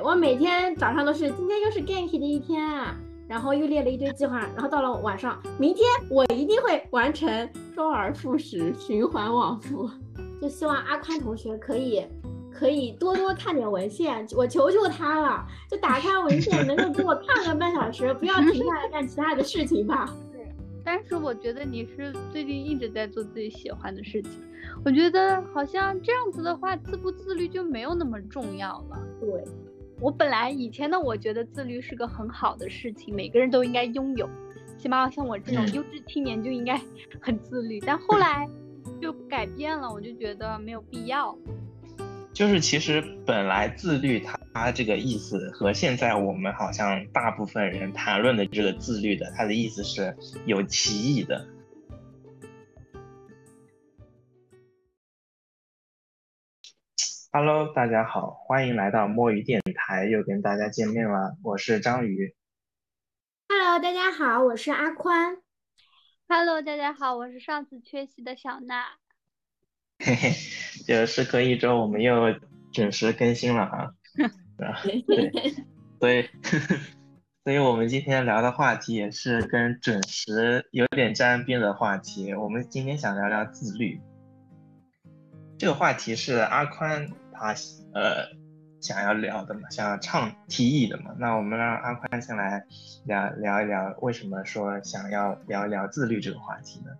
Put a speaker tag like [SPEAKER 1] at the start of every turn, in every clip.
[SPEAKER 1] 我每天早上都是今天又是 Gank 的一天啊，然后又列了一堆计划，然后到了晚上，明天我一定会完成，周而复始，循环往复。就希望阿宽同学可以可以多多看点文献，我求求他了，就打开文献能够给我看个半小时，不要停下来干其他的事情吧。
[SPEAKER 2] 但是我觉得你是最近一直在做自己喜欢的事情，我觉得好像这样子的话，自不自律就没有那么重要了。
[SPEAKER 1] 对，
[SPEAKER 2] 我本来以前的我觉得自律是个很好的事情，每个人都应该拥有，起码像我这种优质青年就应该 很自律。但后来就改变了，我就觉得没有必要。
[SPEAKER 3] 就是其实本来自律它它这个意思和现在我们好像大部分人谈论的这个自律的，它的意思是有歧义的。Hello，大家好，欢迎来到摸鱼电台，又跟大家见面了，我是章鱼。
[SPEAKER 1] Hello，大家好，我是阿宽。
[SPEAKER 2] Hello，大家好，我是上次缺席的小娜。
[SPEAKER 3] 嘿嘿，就时隔一周，我们又准时更新了啊！对，所以，所以我们今天聊的话题也是跟准时有点沾边的话题。我们今天想聊聊自律，这个话题是阿宽他呃想要聊的嘛，想要倡提议的嘛。那我们让阿宽先来聊聊一聊，为什么说想要聊一聊自律这个话题呢？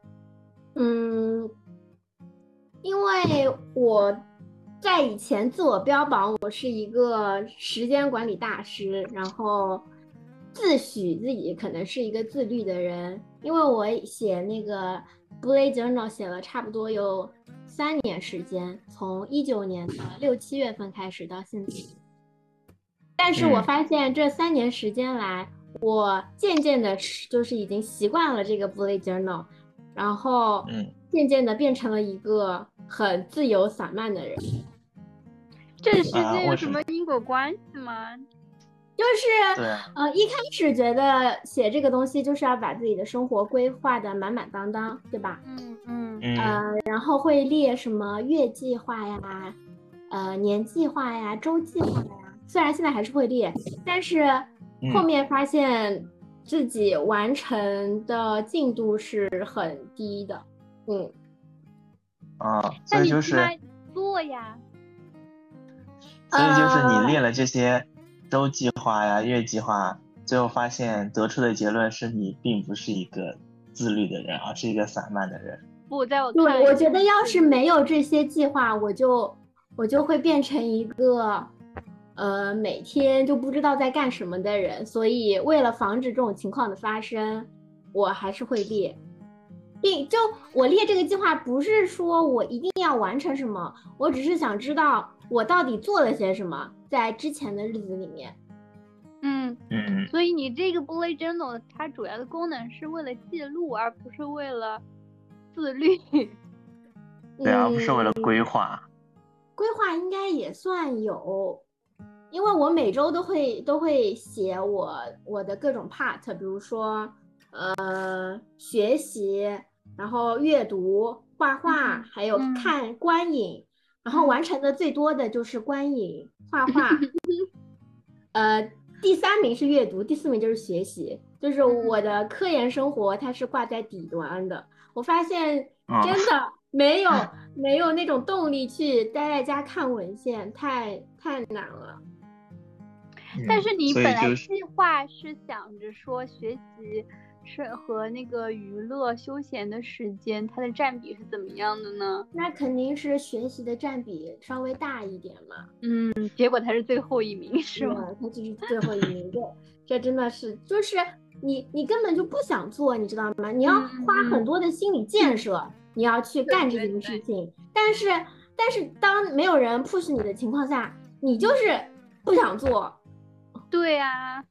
[SPEAKER 1] 嗯。因为我在以前自我标榜我是一个时间管理大师，然后自诩自己可能是一个自律的人。因为我写那个 bullet journal 写了差不多有三年时间，从一九年的六七月份开始到现在。但是我发现这三年时间来，我渐渐的就是已经习惯了这个 bullet journal，然后嗯。渐渐的变成了一个很自由散漫的人，
[SPEAKER 2] 这之间有什么因果关系吗？
[SPEAKER 1] 就是呃，一开始觉得写这个东西就是要把自己的生活规划的满满当当，对吧？
[SPEAKER 2] 嗯嗯
[SPEAKER 1] 呃，然后会列什么月计划呀，呃，年计划呀，周计划呀。虽然现在还是会列，但是后面发现自己完成的进度是很低的。嗯，
[SPEAKER 3] 啊，所以就是
[SPEAKER 2] 做呀，
[SPEAKER 3] 所以就是你列了这些周计划呀、月计划，最后发现得出的结论是你并不是一个自律的人，而是一个散漫的人。
[SPEAKER 2] 不，在我
[SPEAKER 1] 对，我觉得要是没有这些计划，我就我就会变成一个呃每天就不知道在干什么的人。所以为了防止这种情况的发生，我还是会列。并就我列这个计划，不是说我一定要完成什么，我只是想知道我到底做了些什么，在之前的日子里面。
[SPEAKER 2] 嗯嗯。所以你这个 bullet journal 它主要的功能是为了记录，而不是为了自律。
[SPEAKER 3] 对，而不是为了规划。
[SPEAKER 1] 规划应该也算有，因为我每周都会都会写我我的各种 part，比如说呃学习。然后阅读、画画，还有看观影，然后完成的最多的就是观影、画画。呃，第三名是阅读，第四名就是学习。就是我的科研生活，它是挂在底端的。我发现真的没有 没有那种动力去待在家看文献，太太难了。
[SPEAKER 2] 但是你本来计划是想着说学习。是和那个娱乐休闲的时间，它的占比是怎么样的呢？
[SPEAKER 1] 那肯定是学习的占比稍微大一点嘛。
[SPEAKER 2] 嗯，结果他是最后一名，是吗？
[SPEAKER 1] 他就是最后一名。对，这真的是，就是你，你根本就不想做，你知道吗？你要花很多的心理建设，你要去干这件事情。但是，但是当没有人 push 你的情况下，你就是不想做。
[SPEAKER 2] 对呀。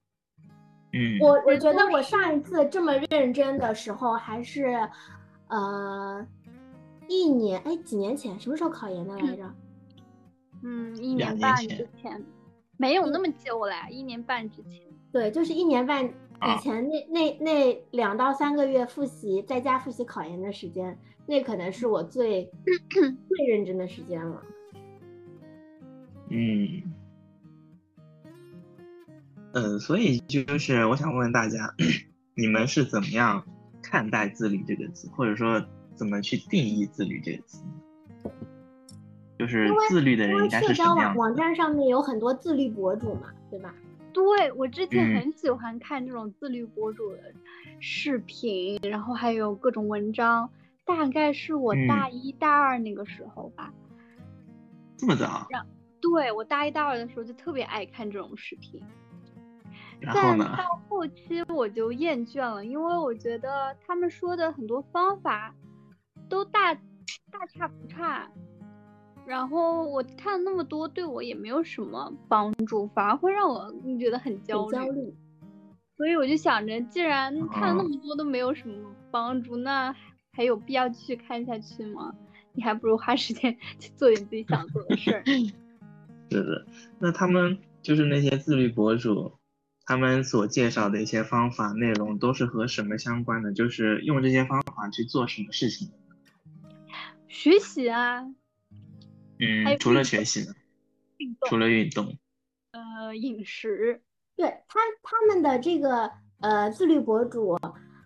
[SPEAKER 1] 我我觉得我上一次这么认真的时候还是，呃，一年哎几年前什么时候考研的来着？
[SPEAKER 2] 嗯，一年半之前，没有那么久了，一年半之前。
[SPEAKER 1] 对，就是一年半以前那那那两到三个月复习在家复习考研的时间，那可能是我最最认真的时间了。
[SPEAKER 3] 嗯。嗯，所以就是我想问问大家，你们是怎么样看待“自律”这个词，或者说怎么去定义“自律”这个词？就是自律的人应该是什么样？
[SPEAKER 1] 社交网网站上面有很多自律博主嘛，对吧？
[SPEAKER 2] 对我之前很喜欢看这种自律博主的视频，然后还有各种文章。大概是我大一大二那个时候吧。
[SPEAKER 3] 这么早？
[SPEAKER 2] 对我大一大二的时候就特别爱看这种视频。
[SPEAKER 3] 然后呢？
[SPEAKER 2] 到后期我就厌倦了，因为我觉得他们说的很多方法都大大差不差。然后我看了那么多，对我也没有什么帮助，反而会让我觉得很焦虑。所以我就想着，既然看了那么多都没有什么帮助，那还有必要继续看下去吗？你还不如花时间去做你自己想做的事儿。
[SPEAKER 3] 是的，那他们就是那些自律博主，他们所介绍的一些方法内容都是和什么相关的？就是用这些方法去做什么事情？
[SPEAKER 2] 学习啊。
[SPEAKER 3] 嗯，除了学习呢？除了运动，
[SPEAKER 2] 呃，饮食。
[SPEAKER 1] 对他他们的这个呃自律博主，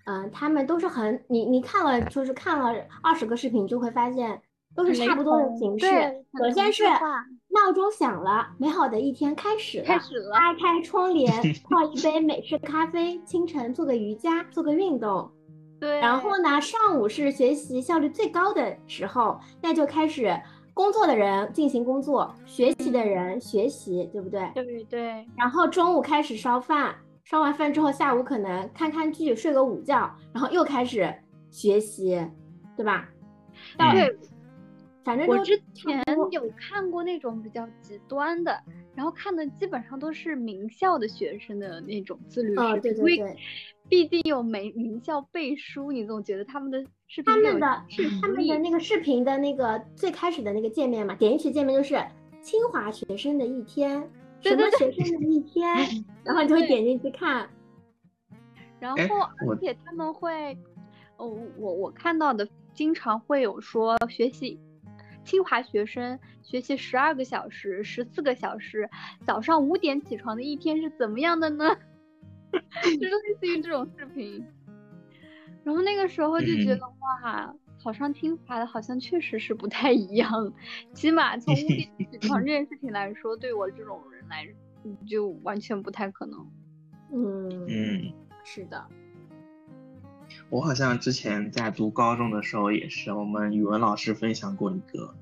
[SPEAKER 1] 嗯，他们都是很你你看了就是看了二十个视频，就会发现都是差不多的形式。首先是闹钟响了，美好的一天开始了。
[SPEAKER 2] 开始了。
[SPEAKER 1] 拉开窗帘，泡一杯美式咖啡，清晨做个瑜伽，做个运动。
[SPEAKER 2] 对。
[SPEAKER 1] 然后呢，上午是学习效率最高的时候，那就开始。工作的人进行工作，学习的人学习，对不对？
[SPEAKER 2] 对对。
[SPEAKER 1] 然后中午开始烧饭，烧完饭之后，下午可能看看剧，睡个午觉，然后又开始学习，对吧？
[SPEAKER 2] 对。
[SPEAKER 1] 反正
[SPEAKER 2] 我之前有看过那种比较极端的，然后看的基本上都是名校的学生的那种自律
[SPEAKER 1] 视频，因为
[SPEAKER 2] 毕竟有名名校背书，你总觉得他们的视频
[SPEAKER 1] 他们的是他们的那个视频的那个最开始的那个界面嘛，点进去界面就是清华学生的一天，什么学生的一天，然后你就会点进去看，
[SPEAKER 2] 然后而且他们会，哦，我我看到的经常会有说学习。清华学生学习十二个小时、十四个小时，早上五点起床的一天是怎么样的呢？就是类似于这种视频。然后那个时候就觉得哇，考上清华的好像确实是不太一样，起码从五点起床这件事情来说，对我这种人来就完全不太可能。
[SPEAKER 1] 嗯
[SPEAKER 3] 嗯，
[SPEAKER 1] 是的。
[SPEAKER 3] 我好像之前在读高中的时候也是，我们语文老师分享过一个，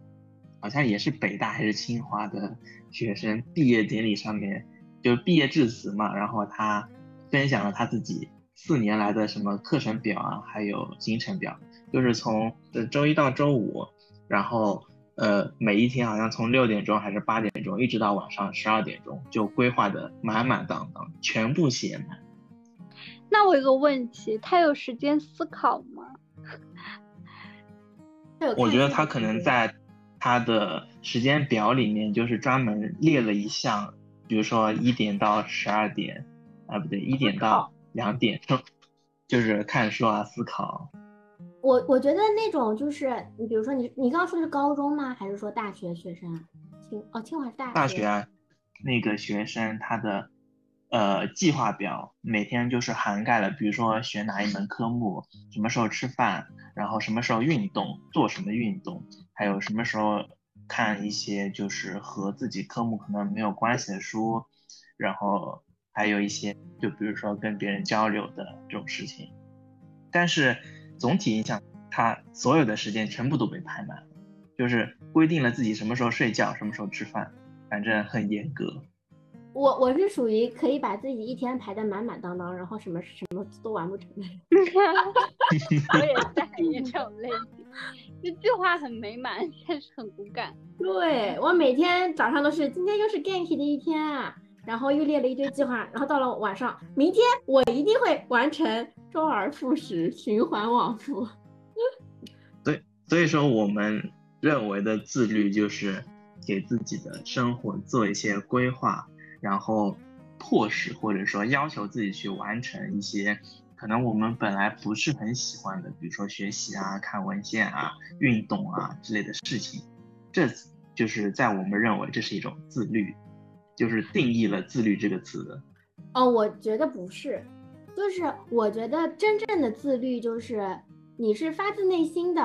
[SPEAKER 3] 好像也是北大还是清华的学生毕业典礼上面，就毕业致辞嘛，然后他分享了他自己四年来的什么课程表啊，还有行程表，就是从周一到周五，然后呃每一天好像从六点钟还是八点钟，一直到晚上十二点钟，就规划的满满当当，全部写满。
[SPEAKER 2] 那我有个问题，他有时间思考吗？
[SPEAKER 3] 我觉得他可能在他的时间表里面，就是专门列了一项，比如说一点到十二点，啊不对，一点到两点，就是看书啊，思考。
[SPEAKER 1] 我我觉得那种就是你，比如说你你刚刚说是高中吗？还是说大学学生？清哦，清华是大学。
[SPEAKER 3] 大学啊，那个学生他的。呃，计划表每天就是涵盖了，比如说学哪一门科目，什么时候吃饭，然后什么时候运动，做什么运动，还有什么时候看一些就是和自己科目可能没有关系的书，然后还有一些就比如说跟别人交流的这种事情。但是总体印象，他所有的时间全部都被排满了，就是规定了自己什么时候睡觉，什么时候吃饭，反正很严格。
[SPEAKER 1] 我我是属于可以把自己一天排的满满当当，然后什么什么都完不成的。
[SPEAKER 2] 我也 是这种类型，就计划很美满，但是很骨感。
[SPEAKER 1] 对我每天早上都是今天又是 Ganky 的一天啊，然后又列了一堆计划，然后到了晚上，明天我一定会完成，周而复始，循环往复。
[SPEAKER 3] 对，所以说我们认为的自律就是给自己的生活做一些规划。然后迫使或者说要求自己去完成一些可能我们本来不是很喜欢的，比如说学习啊、看文献啊、运动啊之类的事情，这就是在我们认为这是一种自律，就是定义了自律这个词的。
[SPEAKER 1] 哦，我觉得不是，就是我觉得真正的自律就是你是发自内心的，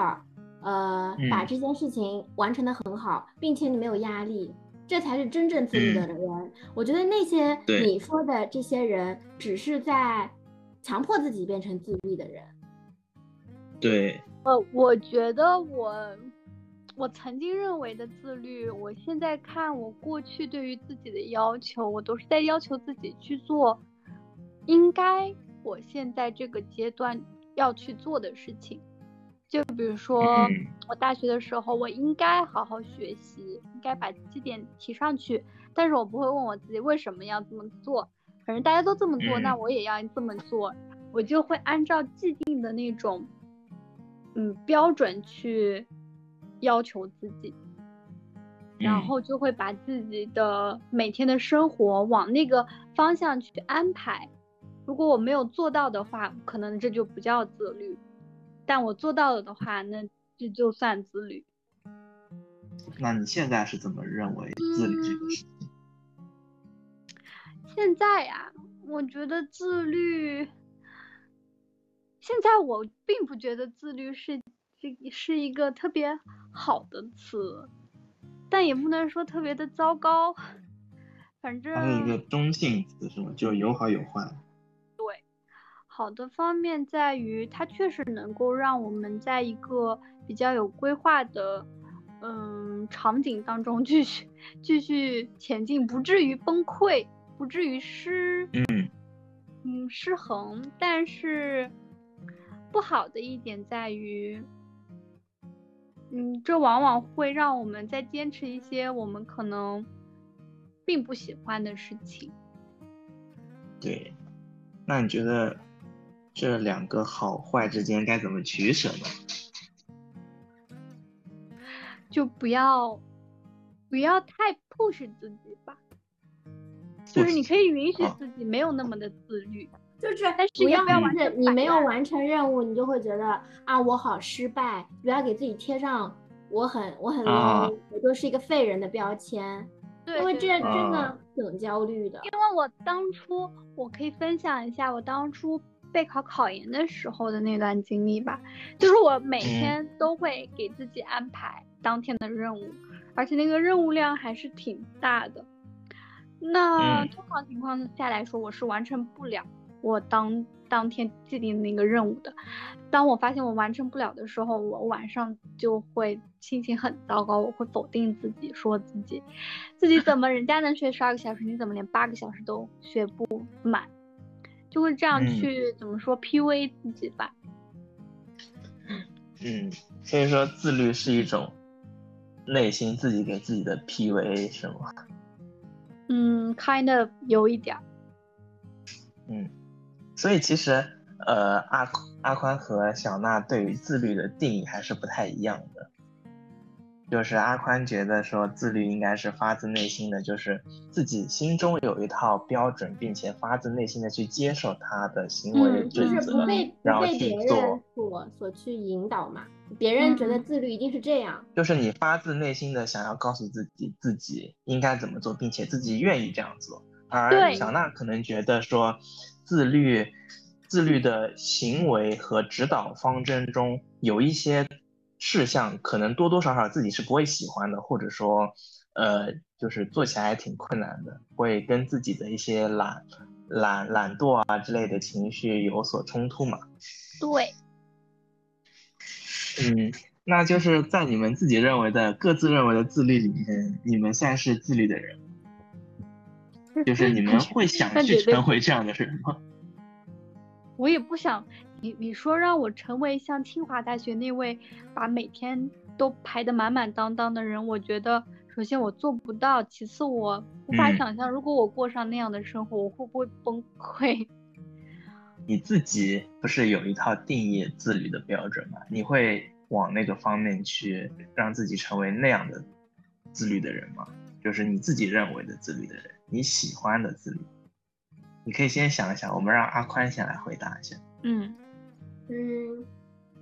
[SPEAKER 1] 呃，把这件事情完成的很好，并且你没有压力，这才是真正自律的人。我觉得那些你说的这些人，只是在强迫自己变成自律的人。
[SPEAKER 3] 对，
[SPEAKER 2] 呃，我觉得我。我曾经认为的自律，我现在看我过去对于自己的要求，我都是在要求自己去做应该我现在这个阶段要去做的事情。就比如说，我大学的时候，我应该好好学习，应该把绩点提上去，但是我不会问我自己为什么要这么做，反正大家都这么做，那我也要这么做，我就会按照既定的那种嗯标准去。要求自己，然后就会把自己的每天的生活往那个方向去安排。如果我没有做到的话，可能这就不叫自律；但我做到了的话，那这就算自律。
[SPEAKER 3] 那你现在是怎么认为自律这个事情？
[SPEAKER 2] 现在呀，我觉得自律，现在我并不觉得自律是。这是一个特别好的词，但也不能说特别的糟糕。反正
[SPEAKER 3] 它是一个中性词，是吗？就有好有坏。
[SPEAKER 2] 对，好的方面在于它确实能够让我们在一个比较有规划的嗯场景当中继续继续前进，不至于崩溃，不至于失
[SPEAKER 3] 嗯
[SPEAKER 2] 嗯失衡。但是不好的一点在于。嗯，这往往会让我们在坚持一些我们可能并不喜欢的事情。
[SPEAKER 3] 对，那你觉得这两个好坏之间该怎么取舍呢？
[SPEAKER 2] 就不要不要太 push 自己吧，就是你可以允许自己没有那么的自律。
[SPEAKER 1] 就是，不要完成，你没有完成任务，你就会觉得啊，我好失败。不要给自己贴上我很我很 low，我就是一个废人的标签。
[SPEAKER 2] 对，
[SPEAKER 1] 因为这真的挺焦虑的。
[SPEAKER 2] 因为我当初，我可以分享一下我当初备考考研的时候的那段经历吧。就是我每天都会给自己安排当天的任务，而且那个任务量还是挺大的。那通常情况下来说，我是完成不了。我当当天既定那个任务的，当我发现我完成不了的时候，我晚上就会心情很糟糕，我会否定自己，说自己，自己怎么人家能学十二个小时，你怎么连八个小时都学不满，就会这样去怎么说 PUA 自己吧。
[SPEAKER 3] 嗯，所以说自律是一种内心自己给自己的 PUA 是吗？
[SPEAKER 2] 嗯，kind of 有一点。
[SPEAKER 3] 嗯。所以其实，呃，阿阿宽和小娜对于自律的定义还是不太一样的。就是阿宽觉得说自律应该是发自内心的，就是自己心中有一套标准，并且发自内心的去接受他的行为准则，然后去做。
[SPEAKER 1] 所所去引导嘛，别人觉得自律一定是这样。
[SPEAKER 3] 就是你发自内心的想要告诉自己自己应该怎么做，并且自己愿意这样做。而小娜可能觉得说。自律，自律的行为和指导方针中有一些事项，可能多多少少自己是不会喜欢的，或者说，呃，就是做起来还挺困难的，会跟自己的一些懒、懒、懒惰啊之类的情绪有所冲突嘛？
[SPEAKER 2] 对。
[SPEAKER 3] 嗯，那就是在你们自己认为的各自认为的自律里面，你们现在是自律的人。就是你们会想 去成为这样的人吗？
[SPEAKER 2] 我也不想你你说让我成为像清华大学那位把每天都排得满满当当的人，我觉得首先我做不到，其次我无法想象如果我过上那样的生活，我会不会崩溃？
[SPEAKER 3] 你自己不是有一套定义自律的标准吗？你会往那个方面去让自己成为那样的自律的人吗？就是你自己认为的自律的人。你喜欢的自律，你可以先想一想。我们让阿宽先来回答一下。
[SPEAKER 1] 嗯嗯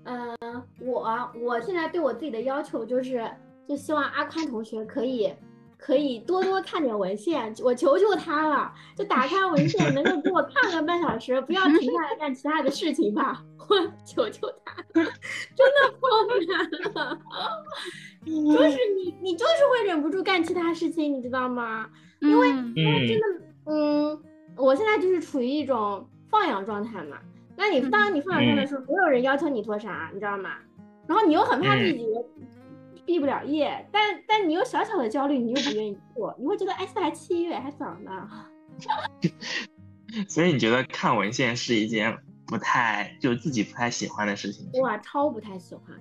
[SPEAKER 1] 呃，我我现在对我自己的要求就是，就希望阿宽同学可以可以多多看点文献，我求求他了，就打开文献，能够给我看个半小时，不要停下来干其他的事情吧，我求求他，真的好难了，就是你，你就是会忍不住干其他事情，你知道吗？因为，因为真的，嗯，我现在就是处于一种放养状态嘛。那你当你放养状态的时候，没有人要求你做啥，你知道吗？然后你又很怕自己毕不了业，但但你又小小的焦虑，你又不愿意做，你会觉得哎，现在还七月，还早呢。
[SPEAKER 3] 所以你觉得看文献是一件不太就自己不太喜欢的事情？
[SPEAKER 1] 哇，超不太喜欢，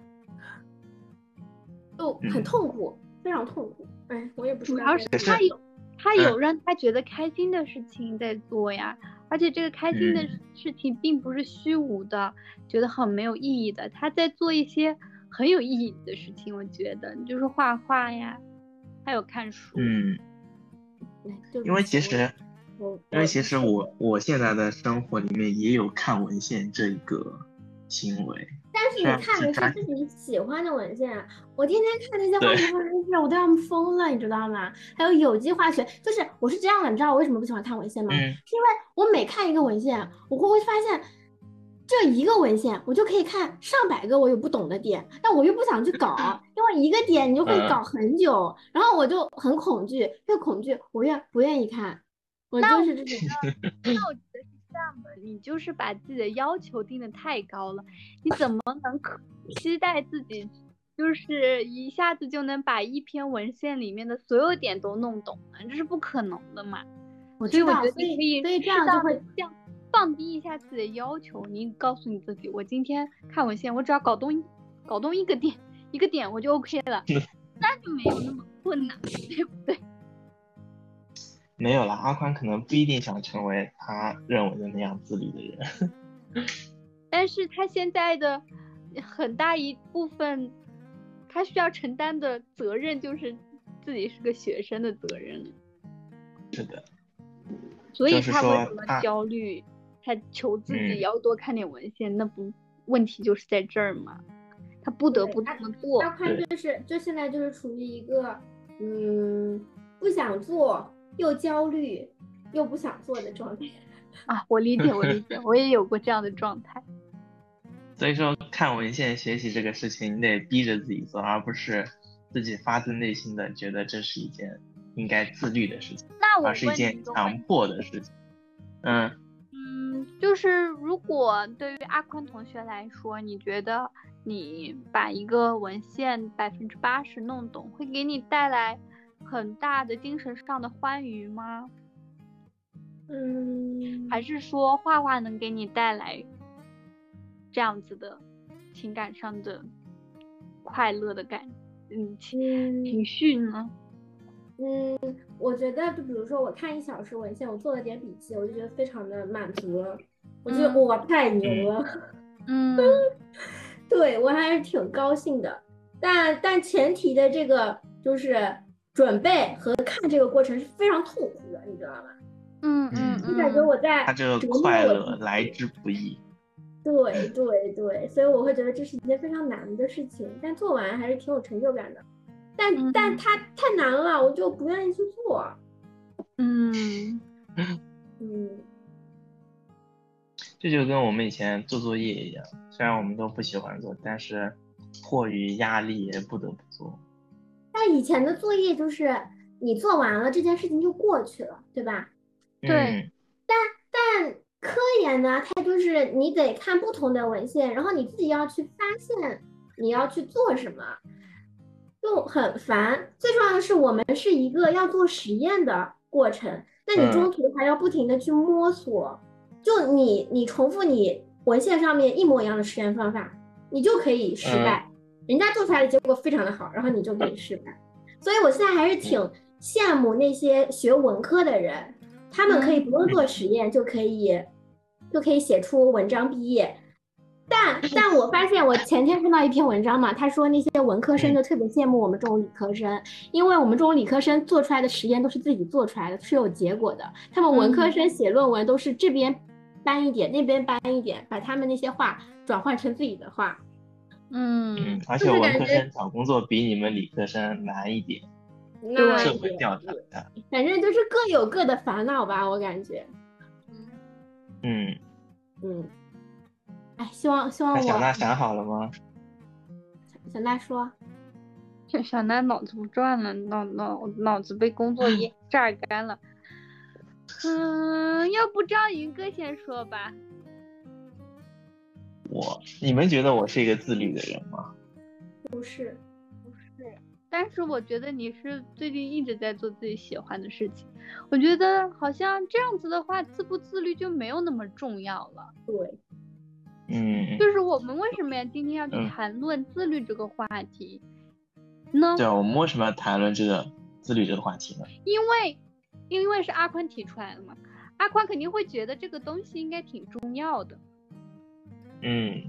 [SPEAKER 1] 就很痛苦，非常痛苦。哎，我也不
[SPEAKER 2] 主要是他有他有让他觉得开心的事情在做呀。而且这个开心的事情并不是虚无的，觉得很没有意义的。他在做一些很有意义的事情，我觉得就是画画呀，还有看书。
[SPEAKER 3] 嗯，因为其实，因为其实我我现在的生活里面也有看文献这一个行为。
[SPEAKER 1] 但是你看的是自己喜欢的文献，我天天看那些化学文献，我都要疯了，你知道吗？还有有机化学，就是我是这样的，你知道我为什么不喜欢看文献吗？是因为我每看一个文献，我会会发现这一个文献我就可以看上百个我有不懂的点，但我又不想去搞，因为一个点你就会搞很久，然后我就很恐惧，越恐惧我越不愿意看，我就是这种。
[SPEAKER 2] 这样的，你就是把自己的要求定的太高了。你怎么能可期待自己就是一下子就能把一篇文献里面的所有点都弄懂呢？这是不可能的嘛。所以我觉得你可以
[SPEAKER 1] 这样就会
[SPEAKER 2] 降放低一下自己的要求。你告诉你自己，我今天看文献，我只要搞懂搞懂一个点一个点，我就 OK 了，那就没有那么困难，对不对？
[SPEAKER 3] 没有了，阿宽可能不一定想成为他认为的那样自律的人，
[SPEAKER 2] 但是他现在的很大一部分，他需要承担的责任就是自己是个学生的责任。
[SPEAKER 3] 是的，
[SPEAKER 2] 所以他为什么焦虑？他求自己要多看点文献，那不问题就是在这儿嘛？他不得不这么做。
[SPEAKER 1] 阿宽就是就现在就是处于一个嗯不想做。又焦虑又不想做的状态
[SPEAKER 2] 啊！我理解，我理解，我也有过这样的状态。
[SPEAKER 3] 所以说，看文献学习这个事情，你得逼着自己做，而不是自己发自内心的觉得这是一件应该自律的事情，而是一件强迫的事情。
[SPEAKER 2] 嗯嗯，就是如果对于阿坤同学来说，你觉得你把一个文献百分之八十弄懂，会给你带来？很大的精神上的欢愉吗？
[SPEAKER 1] 嗯，
[SPEAKER 2] 还是说画画能给你带来这样子的情感上的快乐的感，嗯情情绪呢？
[SPEAKER 1] 嗯，我觉得就比如说我看一小时文献，我做了点笔记，我就觉得非常的满足了，我觉得我太牛了
[SPEAKER 2] 嗯，
[SPEAKER 1] 对我还是挺高兴的，但但前提的这个就是。准备和看这个过程是非常痛苦的，你知道吗？
[SPEAKER 2] 嗯嗯，
[SPEAKER 1] 我感觉我在
[SPEAKER 3] 他这个快乐来之不易。
[SPEAKER 1] 对对对，所以我会觉得这是一件非常难的事情，但做完还是挺有成就感的。但但它太难了，我就不愿意去做。
[SPEAKER 2] 嗯
[SPEAKER 1] 嗯，
[SPEAKER 3] 这就跟我们以前做作业一样，虽然我们都不喜欢做，但是迫于压力也不得不做。
[SPEAKER 1] 但以前的作业就是你做完了这件事情就过去了，对吧？
[SPEAKER 2] 对。
[SPEAKER 1] 但但科研呢，它就是你得看不同的文献，然后你自己要去发现你要去做什么，就很烦。最重要的是，我们是一个要做实验的过程，那你中途还要不停的去摸索，就你你重复你文献上面一模一样的实验方法，你就可以失败。人家做出来的结果非常的好，然后你就可以失败，所以我现在还是挺羡慕那些学文科的人，他们可以不用做实验就可以，就可以写出文章毕业。但 但我发现我前天看到一篇文章嘛，他说那些文科生就特别羡慕我们这种理科生，因为我们这种理科生做出来的实验都是自己做出来的，是有结果的。他们文科生写论文都是这边搬一点，那边搬一点，把他们那些话转换成自己的话。
[SPEAKER 2] 嗯，
[SPEAKER 3] 而且文科生找工作比你们理科生难一点。
[SPEAKER 1] 那
[SPEAKER 3] 社会
[SPEAKER 1] 也
[SPEAKER 3] 调查的。
[SPEAKER 1] 反正就是各有各的烦恼吧，我感觉。
[SPEAKER 3] 嗯，
[SPEAKER 1] 嗯，哎，希望希望我
[SPEAKER 3] 小娜想好了吗？
[SPEAKER 1] 小娜说，
[SPEAKER 2] 小小娜脑子不转了，脑脑脑子被工作 业榨干了。嗯，要不张云哥先说吧。
[SPEAKER 3] 我，你们觉得我是一个自律的人吗？
[SPEAKER 1] 不是，
[SPEAKER 2] 不是，但是我觉得你是最近一直在做自己喜欢的事情。我觉得好像这样子的话，自不自律就没有那么重要了。
[SPEAKER 1] 对，
[SPEAKER 3] 嗯，
[SPEAKER 2] 就是我们为什么呀？今天要去
[SPEAKER 3] 嗯
[SPEAKER 2] 谈论自律这个话题呢？
[SPEAKER 3] 对，我们为什么要谈论这个自律这个话题呢？
[SPEAKER 2] 因为因为是阿宽提出来的嘛，阿宽肯定会觉得这个东西应该挺重要的，
[SPEAKER 3] 嗯，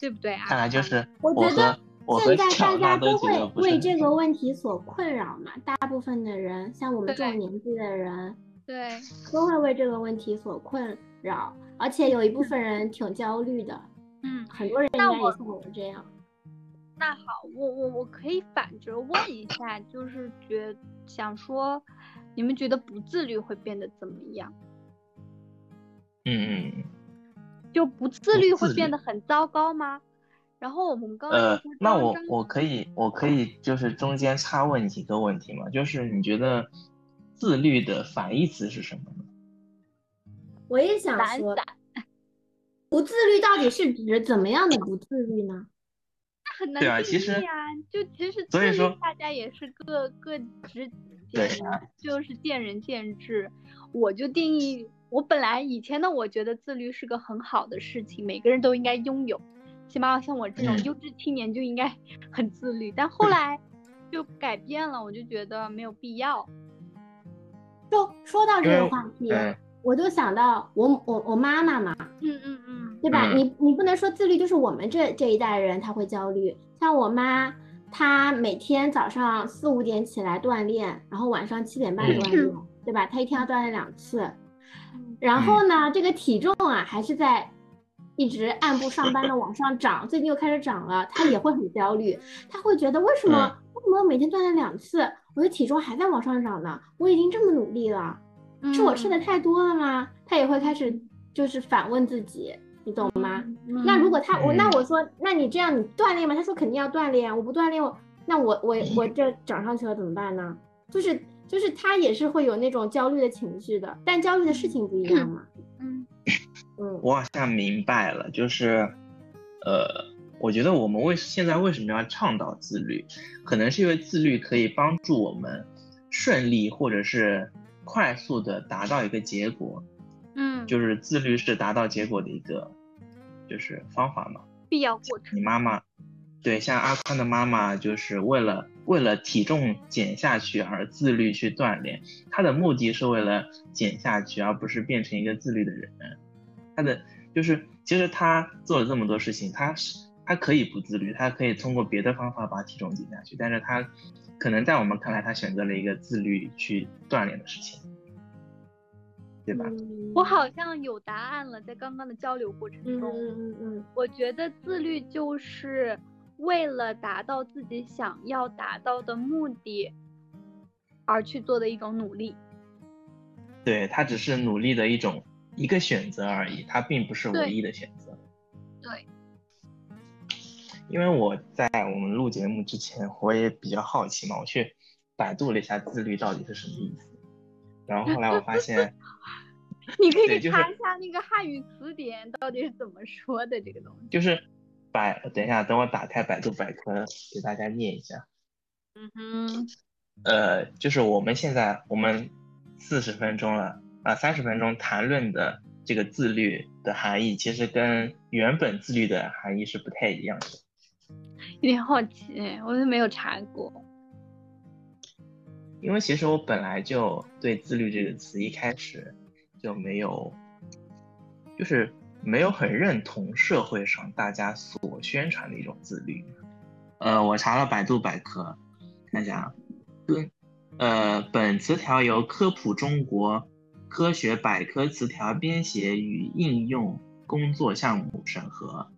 [SPEAKER 2] 对不对啊？
[SPEAKER 3] 看来就是
[SPEAKER 1] 我觉得
[SPEAKER 3] 和我和
[SPEAKER 1] 现在大家都会为这个问题所困扰嘛，大部分的人，像我们这种年纪的人，
[SPEAKER 2] 对，
[SPEAKER 1] 都会为这个问题所困扰，而且有一部分人挺焦虑的，
[SPEAKER 2] 嗯，
[SPEAKER 1] 很多人应
[SPEAKER 2] 那我
[SPEAKER 1] 该也像我这样。
[SPEAKER 2] 那好，我我我可以反着问一下，就是觉想说，你们觉得不自律会变得怎么样？
[SPEAKER 3] 嗯嗯
[SPEAKER 2] 就不自律会变得很糟糕吗？然后我们刚刚
[SPEAKER 3] 呃，那我我可以我可以就是中间插问几个问题吗？就是你觉得自律的反义词是什么呢？
[SPEAKER 1] 我也想说，不自律到底是指怎么样的不自律呢？
[SPEAKER 2] 很难
[SPEAKER 3] 对啊
[SPEAKER 2] 定
[SPEAKER 3] 其实
[SPEAKER 2] 义啊，就其实自律
[SPEAKER 3] 所以说
[SPEAKER 2] 大家也是各各执
[SPEAKER 3] 己
[SPEAKER 2] 见就是见仁见智。我就定义，我本来以前的我觉得自律是个很好的事情，每个人都应该拥有，起码像我这种
[SPEAKER 3] 嗯
[SPEAKER 2] 优质青年就应该 很自律。但后来就改变了，我就觉得没有必要。
[SPEAKER 1] 就说到这个话题，
[SPEAKER 3] 嗯
[SPEAKER 1] 我就想到我我我妈妈嘛，
[SPEAKER 2] 嗯嗯嗯，
[SPEAKER 1] 对吧？
[SPEAKER 3] 嗯
[SPEAKER 1] 你你不能说自律就是我们这这一代人他会焦虑，像我妈，她每天早上四五点起来锻炼，然后晚上七点半
[SPEAKER 3] 嗯
[SPEAKER 1] 锻炼，对吧？她一天要锻炼两次，然后呢，这个体重啊还是在一直按部上班的往上涨，最近又开始涨了，他也会很焦虑，他会觉得为什么、为什么我每天锻炼两次，我的体重还在往上涨呢？我已经这么努力了。是我吃的太多了吗？他也会开始就是反问自己，你懂吗？
[SPEAKER 2] 嗯
[SPEAKER 1] 那如果他我那
[SPEAKER 3] 嗯
[SPEAKER 1] 我说，那你这样你锻炼吗？他说肯定要锻炼，我不锻炼，我那我我我这长上去了怎么办呢？就是就是他也是会有那种焦虑的情绪的，但焦虑的事情不一样嘛。
[SPEAKER 2] 嗯
[SPEAKER 1] 嗯
[SPEAKER 3] 我好像明白了，就是，呃，我觉得我们为现在为什么要倡导自律，可能是因为自律可以帮助我们顺利或者是快速的达到一个结果，
[SPEAKER 2] 嗯，
[SPEAKER 3] 就是自律是达到结果的一个就是方法嘛。
[SPEAKER 2] 必要过程。
[SPEAKER 3] 你妈妈，对，像阿宽的妈妈，就是为了为了体重减下去而自律去锻炼，他的目的是为了减下去，而不是变成一个自律的人。他的就是，其实他做了这么多事情，他是他可以不自律，他可以通过别的方法把体重减下去，但是他可能在我们看来，他选择了一个自律去锻炼的事情，对吧？
[SPEAKER 1] 嗯
[SPEAKER 2] 我好像有答案了，在刚刚的交流过程
[SPEAKER 1] 嗯
[SPEAKER 2] 中，
[SPEAKER 1] 嗯嗯嗯
[SPEAKER 2] 我觉得自律就是为了达到自己想要达到的目的而去做的一种努力。
[SPEAKER 3] 对，它只是努力的一种一个选择而已，它并不是唯一的选择。
[SPEAKER 2] 对，
[SPEAKER 3] 因为我在我们录节目之前，我也比较好奇嘛，我去百度了一下自律到底是什么意思，然后后来我发现，
[SPEAKER 2] 你可以查一下那个汉语词典到底是怎么说的这个东西。
[SPEAKER 3] 就是百，等一下，等我打开百度百科给大家念一下，
[SPEAKER 2] 嗯哼，
[SPEAKER 3] 呃，就是我们现在我们四十分钟了啊，三十分钟谈论的这个自律的含义，其实跟原本自律的含义是不太一样的。
[SPEAKER 2] 有点好奇，我都没有查过。
[SPEAKER 3] 因为其实我本来就对自律这个词一开始就没有，就是没有很认同社会上大家所宣传的一种自律。呃，我查了百度百科，看一下啊，呃本词条由科普中国科学百科词条编写与应用工作项目审核。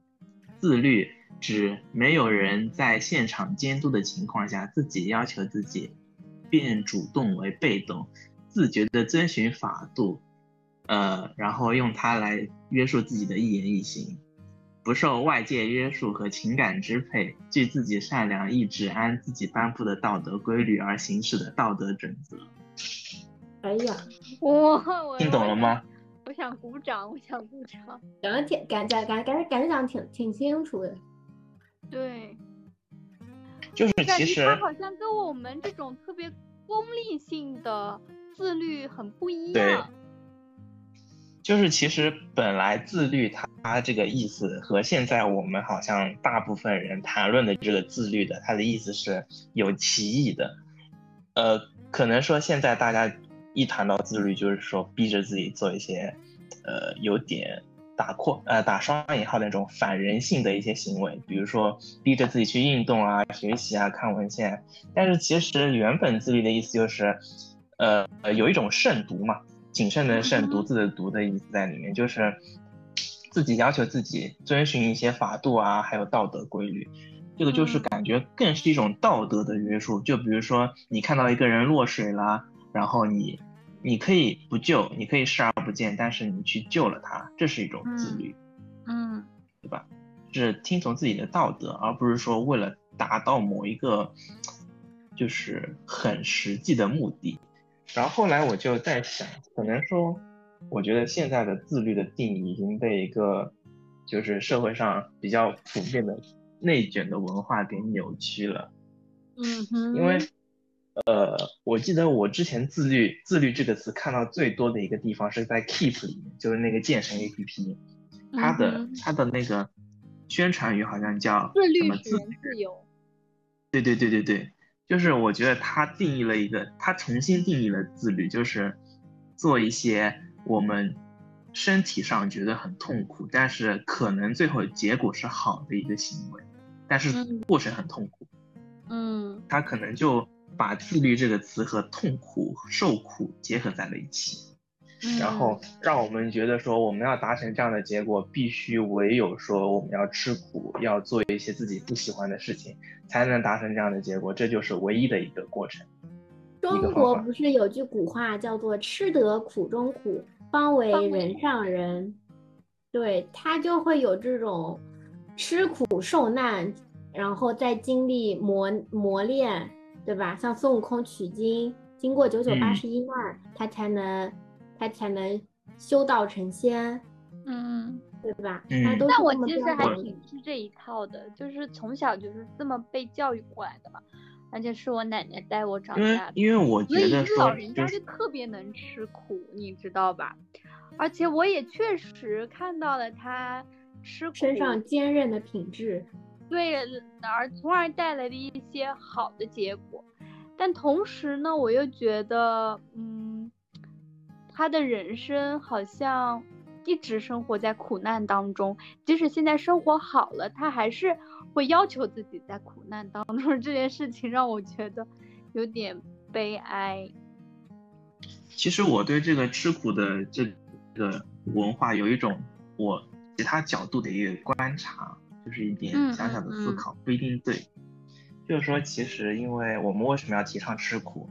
[SPEAKER 3] 自律指没有人在现场监督的情况下，自己要求自己变主动为被动，自觉地遵循法度，呃，然后用它来约束自己的一言一行，不受外界约束和情感支配，据自己善良意志，按自己颁布的道德规律而行事的道德准则。
[SPEAKER 1] 哎呀，
[SPEAKER 2] 哇，
[SPEAKER 3] 听懂了吗？
[SPEAKER 2] 我想鼓掌，我想鼓掌。
[SPEAKER 1] 讲的挺感感感感觉感觉讲的挺挺清楚的。
[SPEAKER 2] 对，
[SPEAKER 3] 就是其实
[SPEAKER 2] 他好像跟我们这种特别功利性的自律很不一
[SPEAKER 3] 对
[SPEAKER 2] 样。
[SPEAKER 3] 就是其实本来自律它这个意思和现在我们好像大部分人谈论的这个自律的，它的意思是有歧义的。呃，可能说现在大家一谈到自律，就是说逼着自己做一些，呃，有点打括呃打双引号那种反人性的一些行为，比如说逼着自己去运动啊、学习啊、看文献。但是其实原本自律的意思就是，呃，呃有一种慎独嘛，谨慎的慎，
[SPEAKER 2] 嗯
[SPEAKER 3] 独自的独的意思在里面，就是自己要求自己遵循一些法度啊，还有道德规律。这个就是
[SPEAKER 2] 嗯
[SPEAKER 3] 感觉更是一种道德的约束。就比如说，你看到一个人落水啦，然后你你可以不救，你可以视而不见，但是你去救了他，这是一种自律，
[SPEAKER 2] 嗯
[SPEAKER 3] 对吧？是听从自己的道德，而不是说为了达到某一个就是很实际的目的。然后后来我就在想，可能说，我觉得现在的自律的定义已经被一个就是社会上比较普遍的内卷的文化给扭曲了。
[SPEAKER 2] 嗯哼，
[SPEAKER 3] 因为，呃，我记得我之前自律“自律”这个词看到最多的一个地方是在 Keep 里面，就是那个健身 APP，它的
[SPEAKER 2] 嗯
[SPEAKER 3] 它的那个宣传语好像叫
[SPEAKER 2] 自
[SPEAKER 3] 什么自
[SPEAKER 2] 律使人自由。
[SPEAKER 3] 对对对对对，就是我觉得他定义了一个，他重新定义了自律，就是做一些我们身体上觉得很痛苦，但是可能最后结果是好的一个行为，但是
[SPEAKER 2] 嗯
[SPEAKER 3] 过程很痛苦。
[SPEAKER 2] 嗯
[SPEAKER 3] 他可能就把自律这个词和痛苦、受苦结合在了一起，
[SPEAKER 2] 嗯
[SPEAKER 3] 然后让我们觉得说，我们要达成这样的结果，必须唯有说我们要吃苦，要做一些自己不喜欢的事情，才能达成这样的结果，这就是唯一的一个过程。
[SPEAKER 1] 中国不是有句古话叫做“吃得苦中苦，方为人上人”，对他就会有这种吃苦受难，然后再经历磨磨练，对吧？像孙悟空取经，经过九九八
[SPEAKER 3] 嗯
[SPEAKER 1] 十一难，他才能他才能修道成仙，
[SPEAKER 2] 嗯，
[SPEAKER 1] 对吧？
[SPEAKER 3] 嗯
[SPEAKER 2] 但我其实还挺吃这一套的，就是从小就是这么被教育过来的嘛，而且是我奶奶带我长大的。
[SPEAKER 3] 因为我
[SPEAKER 2] 所以
[SPEAKER 3] 觉得
[SPEAKER 2] 老人家就是特别能吃苦，你知道吧？而且我也确实看到了他吃苦
[SPEAKER 1] 身上坚韧的品质。
[SPEAKER 2] 对，而从而带来的一些好的结果。但同时呢，我又觉得，嗯，他的人生好像一直生活在苦难当中，即使现在生活好了，他还是会要求自己在苦难当中。这件事情让我觉得有点悲哀。
[SPEAKER 3] 其实我对这个吃苦的这个文化有一种我其他角度的一个观察，就是一点
[SPEAKER 2] 嗯
[SPEAKER 3] 小小的思
[SPEAKER 2] 嗯嗯
[SPEAKER 3] 考，不一定对。就是说，其实因为我们为什么要提倡吃苦？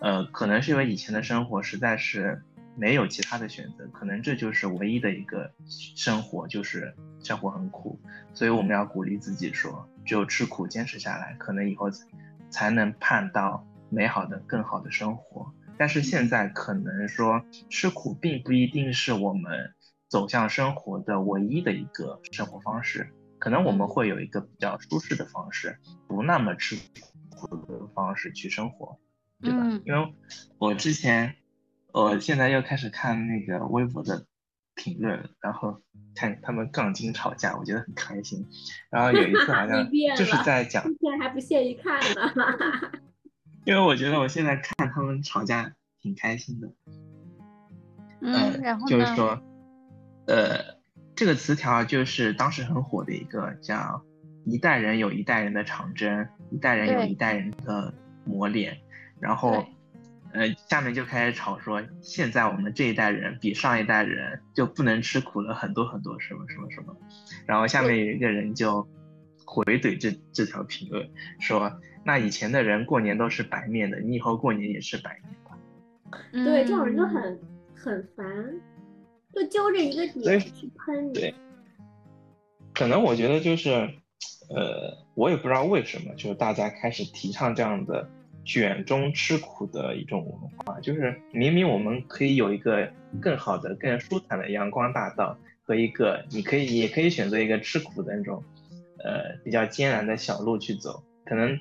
[SPEAKER 3] 呃，可能是因为以前的生活实在是没有其他的选择，可能这就是唯一的一个生活，就是生活很苦，所以我们要鼓励自己说，只有吃苦坚持下来，可能以后才能盼到美好的、更好的生活。但是现在可能说吃苦并不一定是我们走向生活的唯一的一个生活方式，可能我们会有一个比较舒适的方式，不那么吃苦的方式去生活，对吧？
[SPEAKER 2] 嗯
[SPEAKER 3] 因为我之前，我现在又开始看那个微博的评论，然后看他们杠精吵架，我觉得很开心。然后有一次好 像就是在讲
[SPEAKER 1] 之前还不屑于看呢。
[SPEAKER 3] 因为我觉得我现在看他们吵架挺开心的，
[SPEAKER 2] 嗯，然后？
[SPEAKER 3] 就是说，呃，这个词条就是当时很火的一个叫“一代人有一代人的长征，一代人有一代人的磨练”，然后，呃，下面就开始吵说，现在我们这一代人比上一代人就不能吃苦了很多很多，什么什么什么，然后下面有一个人就回怼这这条评论说，那以前的人过年都是白面的，你以后过年也是白面吧？
[SPEAKER 1] 对，这种人就很很烦，就揪着一个点去喷你。
[SPEAKER 3] 对，可能我觉得就是，呃，我也不知道为什么，就是大家开始提倡这样的卷中吃苦的一种文化，就是明明我们可以有一个更好的、更舒坦的阳光大道，和一个你可以也可以选择一个吃苦的那种，呃，比较艰难的小路去走，可能。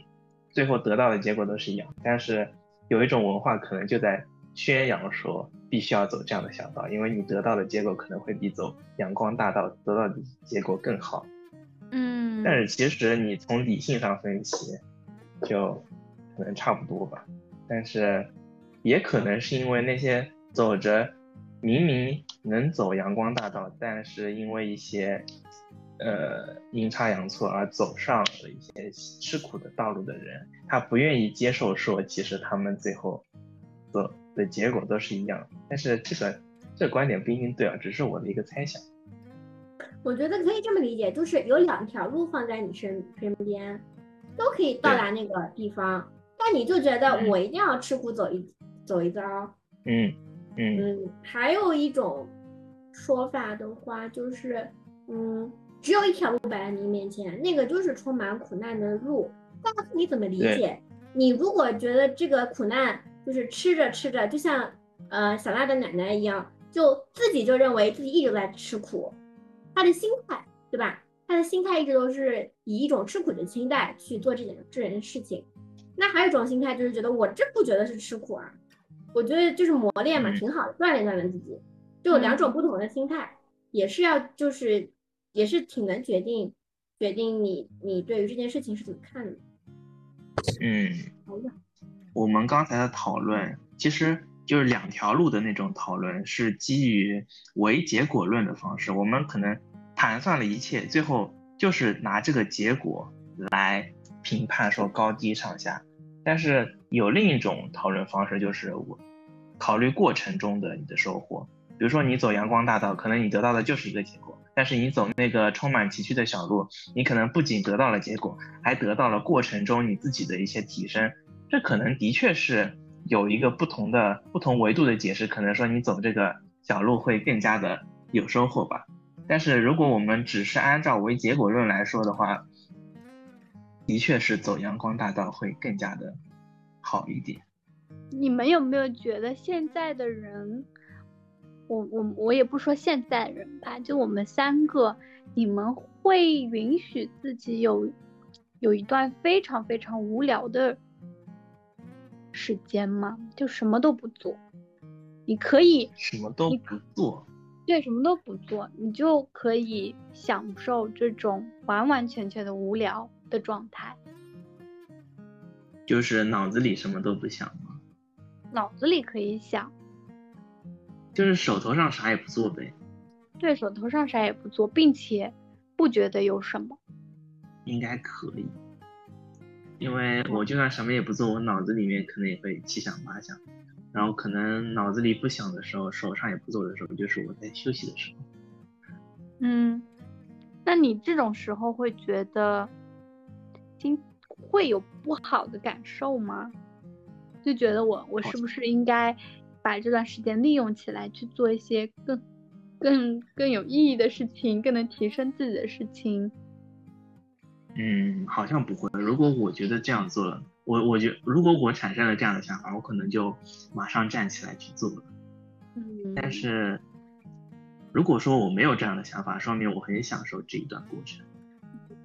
[SPEAKER 3] 最后得到的结果都是一样，但是有一种文化可能就在宣扬说必须要走这样的小道，因为你得到的结果可能会比走阳光大道得到的结果更好。
[SPEAKER 2] 嗯，
[SPEAKER 3] 但是其实你从理性上分析，就可能差不多吧。但是也可能是因为那些走着明明能走阳光大道，但是因为一些。呃，阴差阳错而走上了一些吃苦的道路的人，他不愿意接受说，其实他们最后的的结果都是一样。但是这个这个观点不一定对啊，只是我的一个猜想。
[SPEAKER 1] 我觉得可以这么理解，就是有两条路放在你身身边，都可以到达那个地方，但你就觉得我一定要吃苦走一走一遭。
[SPEAKER 3] 嗯嗯
[SPEAKER 1] 嗯，还有一种说法的话，就是嗯。只有一条路摆在你面前，那个就是充满苦难的路。大家你怎么理解？你如果觉得这个苦难就是吃着吃着，就像呃小娜的奶奶一样，就自己就认为自己一直在吃苦，他的心态对吧？他的心态一直都是以一种吃苦的心态去做这件这件事情。那还有一种心态就是觉得我真不觉得是吃苦啊，我觉得就是磨练嘛，挺好的，锻炼锻炼自己。就有两种不同的心态，也是要就是。也是挺能决定，决定你你对于这件事情是怎么看的。
[SPEAKER 3] 嗯，
[SPEAKER 1] 好的。
[SPEAKER 3] 我们刚才的讨论其实就是两条路的那种讨论，是基于唯结果论的方式。我们可能盘算了一切，最后就是拿这个结果来评判说高低上下。但是有另一种讨论方式，就是我考虑过程中的你的收获。比如说你走阳光大道，可能你得到的就是一个结果。但是你走那个充满崎岖的小路，你可能不仅得到了结果，还得到了过程中你自己的一些提升。这可能的确是有一个不同的、不同维度的解释。可能说你走这个小路会更加的有收获吧。但是如果我们只是按照唯结果论来说的话，的确是走阳光大道会更加的好一点。
[SPEAKER 2] 你们有没有觉得现在的人？我我我也不说现在人吧，就我们三个，你们会允许自己有有一段非常非常无聊的时间吗？就什么都不做，你可以
[SPEAKER 3] 什么都不做，
[SPEAKER 2] 对，什么都不做，你就可以享受这种完完全全的无聊的状态，
[SPEAKER 3] 就是脑子里什么都不想吗？
[SPEAKER 2] 脑子里可以想。
[SPEAKER 3] 就是手头上啥也不做呗，
[SPEAKER 2] 对手头上啥也不做，并且不觉得有什么，
[SPEAKER 3] 应该可以，因为我就算什么也不做，我脑子里面可能也会七想八想，然后可能脑子里不想的时候，手上也不做的时候，就是我在休息的时候。
[SPEAKER 2] 嗯，那你这种时候会觉得心会有不好的感受吗？就觉得我我是不是应该？把这段时间利用起来，去做一些更、更、更有意义的事情，更能提升自己的事情。
[SPEAKER 3] 嗯，好像不会。如果我觉得这样做了，我我觉如果我产生了这样的想法，我可能就马上站起来去做了。
[SPEAKER 2] 嗯。
[SPEAKER 3] 但是如果说我没有这样的想法，说明我很享受这一段过程。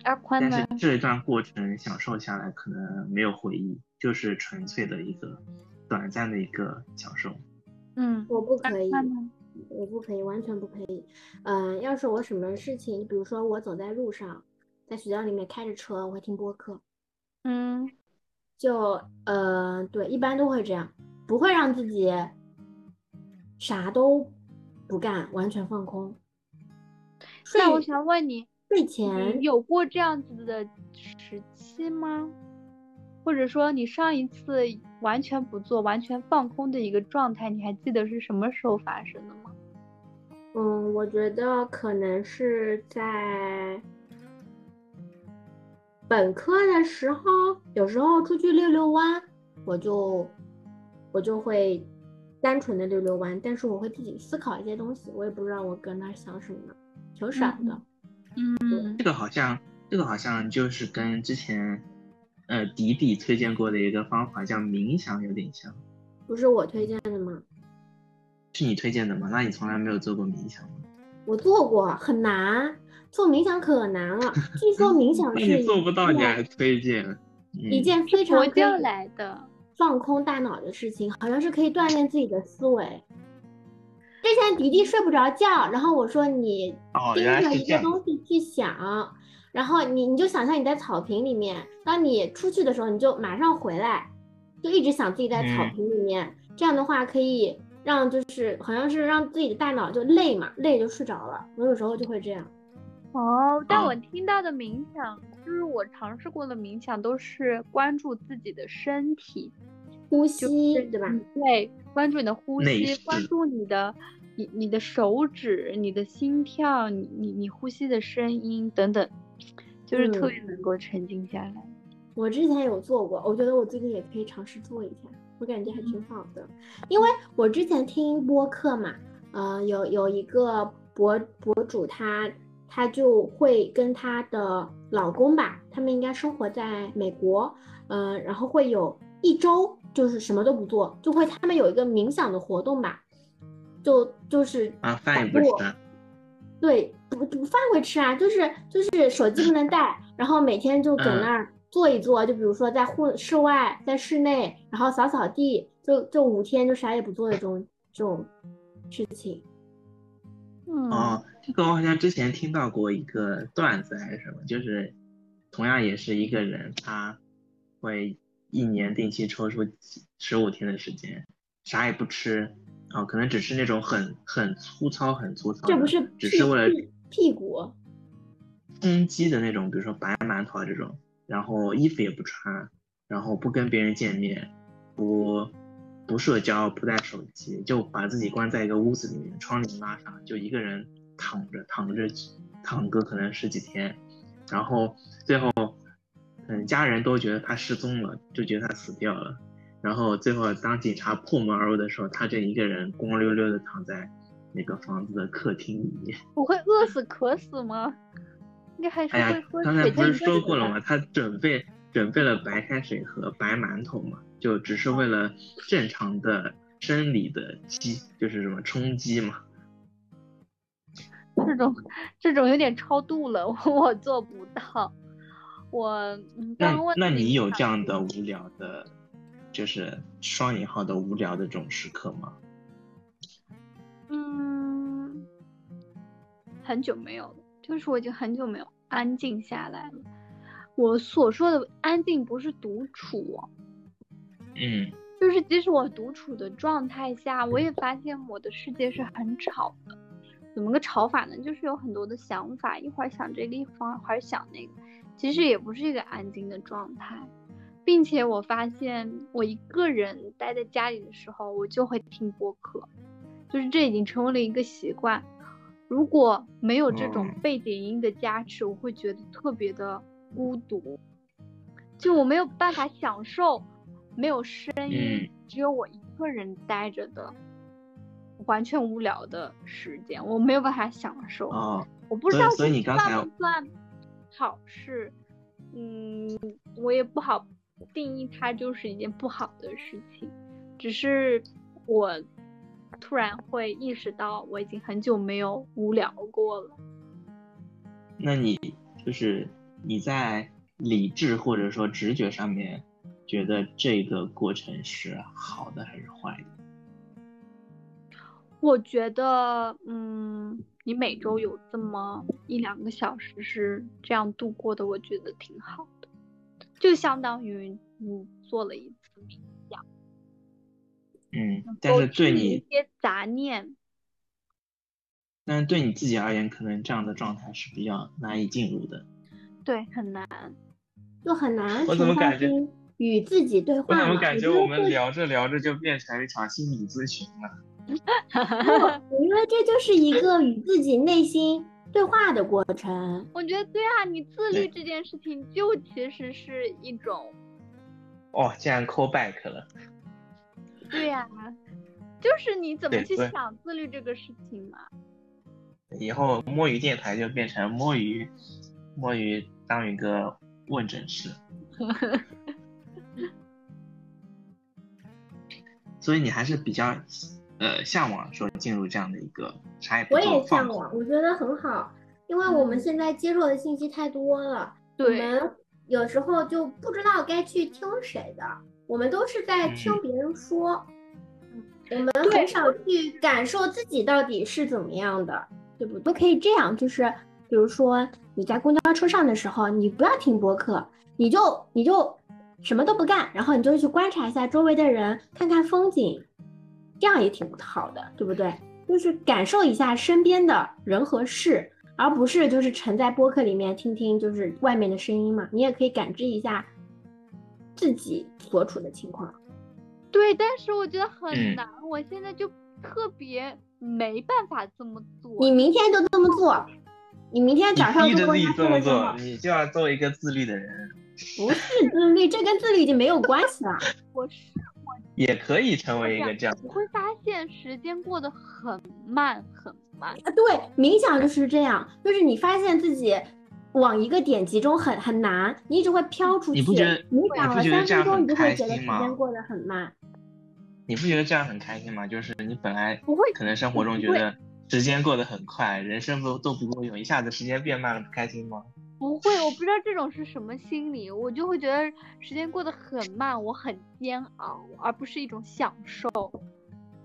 [SPEAKER 2] 阿宽
[SPEAKER 3] 呢？但是这一段过程享受下来，可能没有回忆，就是纯粹的一个短暂的一个享受。
[SPEAKER 2] 嗯，
[SPEAKER 1] 我不可以，我不可以，完全不可以。嗯，要是我什么事情，比如说我走在路上，在学校里面开着车，我会听播客。
[SPEAKER 2] 嗯，
[SPEAKER 1] 就呃，对，一般都会这样，不会让自己啥都不干，完全放空。
[SPEAKER 2] 那我想问你，
[SPEAKER 1] 睡前
[SPEAKER 2] 有过这样子的时期吗？或者说你上一次完全不做、完全放空的一个状态，你还记得是什么时候发生的吗？
[SPEAKER 1] 嗯，我觉得可能是在本科的时候，有时候出去溜溜弯，我就我就会单纯的溜溜弯，但是我会自己思考一些东西，我也不知道我搁那儿想什么，挺傻的。
[SPEAKER 2] 嗯，
[SPEAKER 3] 这个好像，这个好像就是跟之前，呃，迪迪推荐过的一个方法叫冥想有点像。
[SPEAKER 1] 不是我推荐的吗？
[SPEAKER 3] 是你推荐的吗？那你从来没有做过冥想吗？
[SPEAKER 1] 我做过，很难，做冥想可难了。据说冥想是
[SPEAKER 3] 你做不到，你还推荐？
[SPEAKER 1] 一
[SPEAKER 3] 嗯，
[SPEAKER 1] 件非常
[SPEAKER 2] 佛
[SPEAKER 1] 可以
[SPEAKER 2] 教来的。
[SPEAKER 1] 放空大脑的事情，好像是可以锻炼自己的思维。之前迪迪睡不着觉，然后我说你
[SPEAKER 3] 哦，
[SPEAKER 1] 盯着一个。东西去想，然后你你就想象你在草坪里面，当你出去的时候，你就马上回来，就一直想自己在草
[SPEAKER 3] 嗯
[SPEAKER 1] 坪里面。这样的话可以让就是好像是让自己的大脑就累嘛，累就睡着了。我有时候就会这样。
[SPEAKER 2] 哦，但
[SPEAKER 3] 啊
[SPEAKER 2] 我听到的冥想，就是我尝试过的冥想，都是关注自己的身体，
[SPEAKER 1] 呼
[SPEAKER 2] 就是
[SPEAKER 1] 吸对吧？
[SPEAKER 2] 嗯对，关注你的呼吸，关注你的你你的手指、你的心跳、你你你呼吸的声音等等，就是特
[SPEAKER 1] 嗯
[SPEAKER 2] 别能够沉静下来。
[SPEAKER 1] 我之前有做过，我觉得我最近也可以尝试做一下，我感觉还挺好的。因为我之前听播客嘛，呃，有有一个博博主他他就会跟她的老公吧，他们应该生活在美国，呃，然后会有一周就是什么都不做，就会他们有一个冥想的活动吧，就就是
[SPEAKER 3] 啊，饭也不吃。
[SPEAKER 1] 对，不不饭会吃啊，就是就是手机不能带，然后每天就搁
[SPEAKER 3] 嗯
[SPEAKER 1] 那儿坐一坐，就比如说在户室外，在室内，然后扫扫地，就就五天就啥也不做的这种这种事情。
[SPEAKER 2] 嗯，
[SPEAKER 3] 哦，这个我好像之前听到过一个段子还是什么，就是同样也是一个人，他会一年定期抽出十五天的时间，啥也不吃，啊、可能只是那种很很粗糙、很粗糙，
[SPEAKER 1] 这不是
[SPEAKER 3] 只是为了
[SPEAKER 1] 屁屁股，
[SPEAKER 3] 充饥的那种，比如说白馒头啊这种，然后衣服也不穿，然后不跟别人见面，不不社交，不带手机，就把自己关在一个屋子里面，窗帘拉上，就一个人躺着躺着躺个可能十几天，然后最后，嗯，家人都觉得他失踪了，就觉得他死掉了，然后最后当警察破门而入的时候，他就一个人光溜溜的躺在那个房子的客厅里面。
[SPEAKER 2] 不会饿死渴死吗？应该还是
[SPEAKER 3] 刚才不是说过了吗？他准备准备了白开水和白馒头嘛，就只是为了正常的生理的饥，就是什么充饥嘛。
[SPEAKER 2] 这种这种有点超度了，我做不到。我嗯，刚问
[SPEAKER 3] 那你有这样的无聊的，就是双引号的无聊的这种时刻吗？
[SPEAKER 2] 嗯，很久没有了，就是我已经很久没有安静下来了。我所说的安静不是独处哦，
[SPEAKER 3] 嗯
[SPEAKER 2] 就是即使我独处的状态下，我也发现我的世界是很吵的。怎么个吵法呢？就是有很多的想法，一会儿想这个，一会儿想那个，其实也不是一个安静的状态。并且我发现，我一个人待在家里的时候，我就会听播客，就是这已经成为了一个习惯。如果没有这种
[SPEAKER 3] 哦
[SPEAKER 2] 背景音的加持，我会觉得特别的孤独，就我没有办法享受没有声音，
[SPEAKER 3] 嗯
[SPEAKER 2] 只有我一个人待着的完全无聊的时间，我没有办法享受。
[SPEAKER 3] 哦，
[SPEAKER 2] 我不知道算
[SPEAKER 3] 你刚才
[SPEAKER 2] 不算好事，嗯，我也不好定义它就是一件不好的事情，只是我突然会意识到我已经很久没有无聊过了。
[SPEAKER 3] 那你就是你在理智或者说直觉上面，觉得这个过程是好的还是坏的？
[SPEAKER 2] 我觉得，嗯，你每周有这么一两个小时是这样度过的，我觉得挺好的，就相当于你做了一次冥想，
[SPEAKER 3] 嗯，但是对你
[SPEAKER 2] 一些杂念。
[SPEAKER 3] 但是对你自己而言，可能这样的状态是比较难以进入的。
[SPEAKER 2] 对，很难。
[SPEAKER 1] 就很难
[SPEAKER 3] 我怎么感觉
[SPEAKER 1] 与自己对话我怎么感。觉我们
[SPEAKER 3] 聊着聊着就变成一场心理咨询了？
[SPEAKER 1] 不，因为这就是一个与自己内心对话的过程。
[SPEAKER 2] 我觉得对啊，你自律这件事情就其实是一种，
[SPEAKER 3] 哦，竟然 call back 了。
[SPEAKER 2] 对呀，就是你怎么去想自律这个事情嘛。
[SPEAKER 3] 以后摸鱼电台就变成摸鱼，摸鱼当一个问诊室。所以你还是比较呃向往说进入这样的一个啥也不。
[SPEAKER 1] 我也向往，我觉得很好，因为我们现在接受的信息太多了，我们有时候就不知道该去听谁的，我们都是在听别人说，我们很少去感受自己到底是怎么样的。对不都可以这样，就是比如说你在公交车上的时候，你不要听播客，你就你就什么都不干，然后你就去观察一下周围的人，看看风景，这样也挺好的，对不对？就是感受一下身边的人和事，而不是就是沉在播客里面听听就是外面的声音嘛。你也可以感知一下自己所处的情况。
[SPEAKER 2] 对，但是我觉得很难，我现在就特别。没办法这么做，
[SPEAKER 1] 你明天就这么做。你明天早上
[SPEAKER 3] 逼着自己这么做，你就要做一个自律的人。
[SPEAKER 1] 不是自律，这跟自律已经没有关系了。
[SPEAKER 2] 我是我
[SPEAKER 3] 也可以成为一个这样。
[SPEAKER 2] 你会发现时间过得很慢很慢啊。
[SPEAKER 1] 对，冥想就是这样，就是你发现自己往一个点集中很很难，你一直会飘出去。
[SPEAKER 3] 你不觉得？
[SPEAKER 1] 冥想了三分钟，你就会觉得
[SPEAKER 3] 时
[SPEAKER 1] 间过得很慢。
[SPEAKER 3] 你不觉得这样很开心吗？就是你本来
[SPEAKER 2] 不会，
[SPEAKER 3] 可能生活中觉得时间过得很快，人生不都不够用，一下子时间变慢了，不开心吗？
[SPEAKER 2] 不会，我不知道这种是什么心理，我就会觉得时间过得很慢，我很煎熬，而不是一种享受。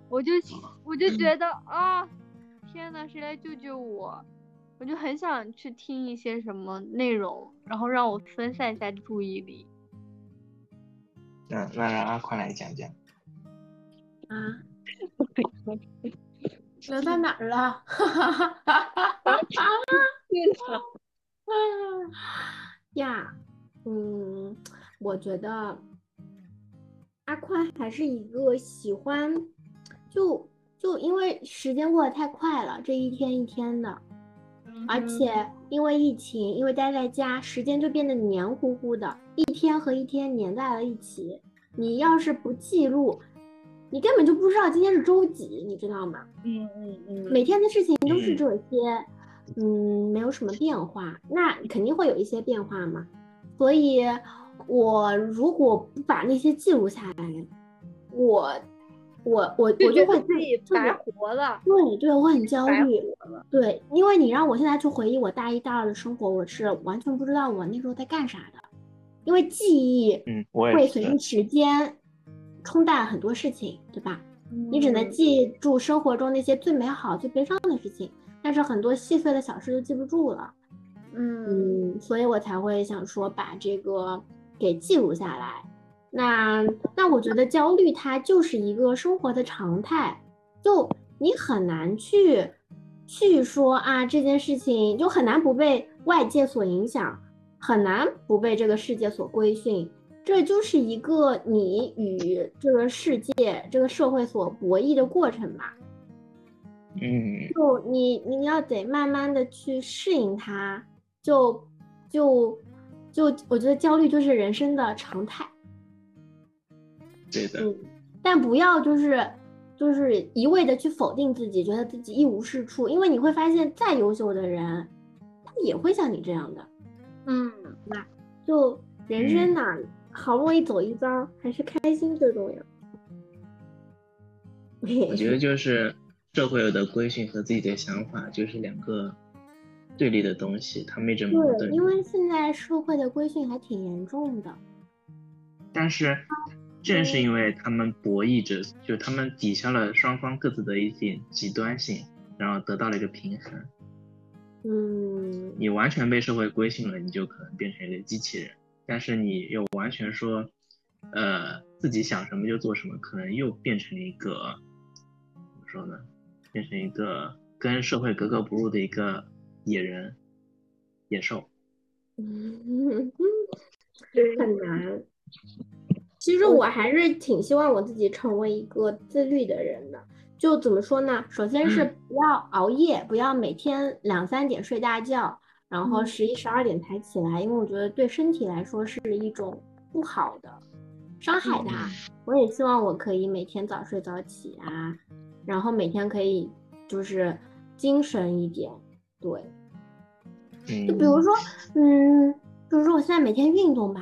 [SPEAKER 2] 我就我就觉得啊，天呐，谁来救救我？我就很想去听一些什么内容，然后让我分散一下注意力。
[SPEAKER 3] 那那让阿宽来讲讲。
[SPEAKER 1] 啊，聊到哪儿了？哈哈哈哈哈哈！呀，嗯，我觉得阿宽还是一个喜欢，就就因为时间过得太快了，这一天一天的，而且因为疫情，因为待在家，时间就变得黏糊糊的，一天和一天粘在了一起。你要是不记录。你根本就不知道今天是周几，你知道吗？
[SPEAKER 2] 嗯嗯嗯，
[SPEAKER 1] 每天的事情都是这些，嗯，没有什么变化，那肯定会有一些变化嘛。所以，我如果不把那些记录下来，我，我，我，我就会
[SPEAKER 2] 自己白活了。
[SPEAKER 1] 对对，我很焦虑。对，因为你让我现在去回忆我大一、大二的生活，我是完全不知道我那时候在干啥的，因为记忆，
[SPEAKER 3] 嗯，
[SPEAKER 1] 会随着时间。冲淡很多事情，对吧？你只能记住生活中那些最美好、最悲伤的事情，但是很多细碎的小事就记不住了。嗯，所以我才会想说把这个给记录下来。那那我觉得焦虑它就是一个生活的常态，就你很难去去说啊这件事情就很难不被外界所影响，很难不被这个世界所规训。这就是一个你与这个世界、这个社会所博弈的过程吧。
[SPEAKER 3] 嗯，
[SPEAKER 1] 就你你要得慢慢的去适应它，就就就我觉得焦虑就是人生的常态。
[SPEAKER 3] 对的。
[SPEAKER 1] 嗯，但不要就是就是一味的去否定自己，觉得自己一无是处，因为你会发现再优秀的人，他也会像你这样的。
[SPEAKER 2] 嗯，
[SPEAKER 1] 那就人生哪。好不容易走一遭，还是开心最重要。
[SPEAKER 3] 我觉得就是社会的规训和自己的想法就是两个对立的东西，他们一直
[SPEAKER 1] 矛盾，因为现在社会的规训还挺严重的。
[SPEAKER 3] 但是正是因为他们博弈着，就他们抵消了双方各自的一点极端性，然后得到了一个平衡。
[SPEAKER 1] 嗯。
[SPEAKER 3] 你完全被社会规训了，你就可能变成一个机器人。但是你又完全说，呃，自己想什么就做什么，可能又变成了一个怎么说呢？变成一个跟社会格格不入的一个野人、野兽。
[SPEAKER 1] 嗯，很难。其实我还是挺希望我自己成为一个自律的人的，就怎么说呢？首先是不要熬夜，不要每天两三点睡大觉，然后十一十二点才起来，因为我觉得对身体来说是一种不好的，伤害它。我也希望我可以每天早睡早起啊，然后每天可以就是精神一点，对。就比如说，嗯，比如说我现在每天运动吧，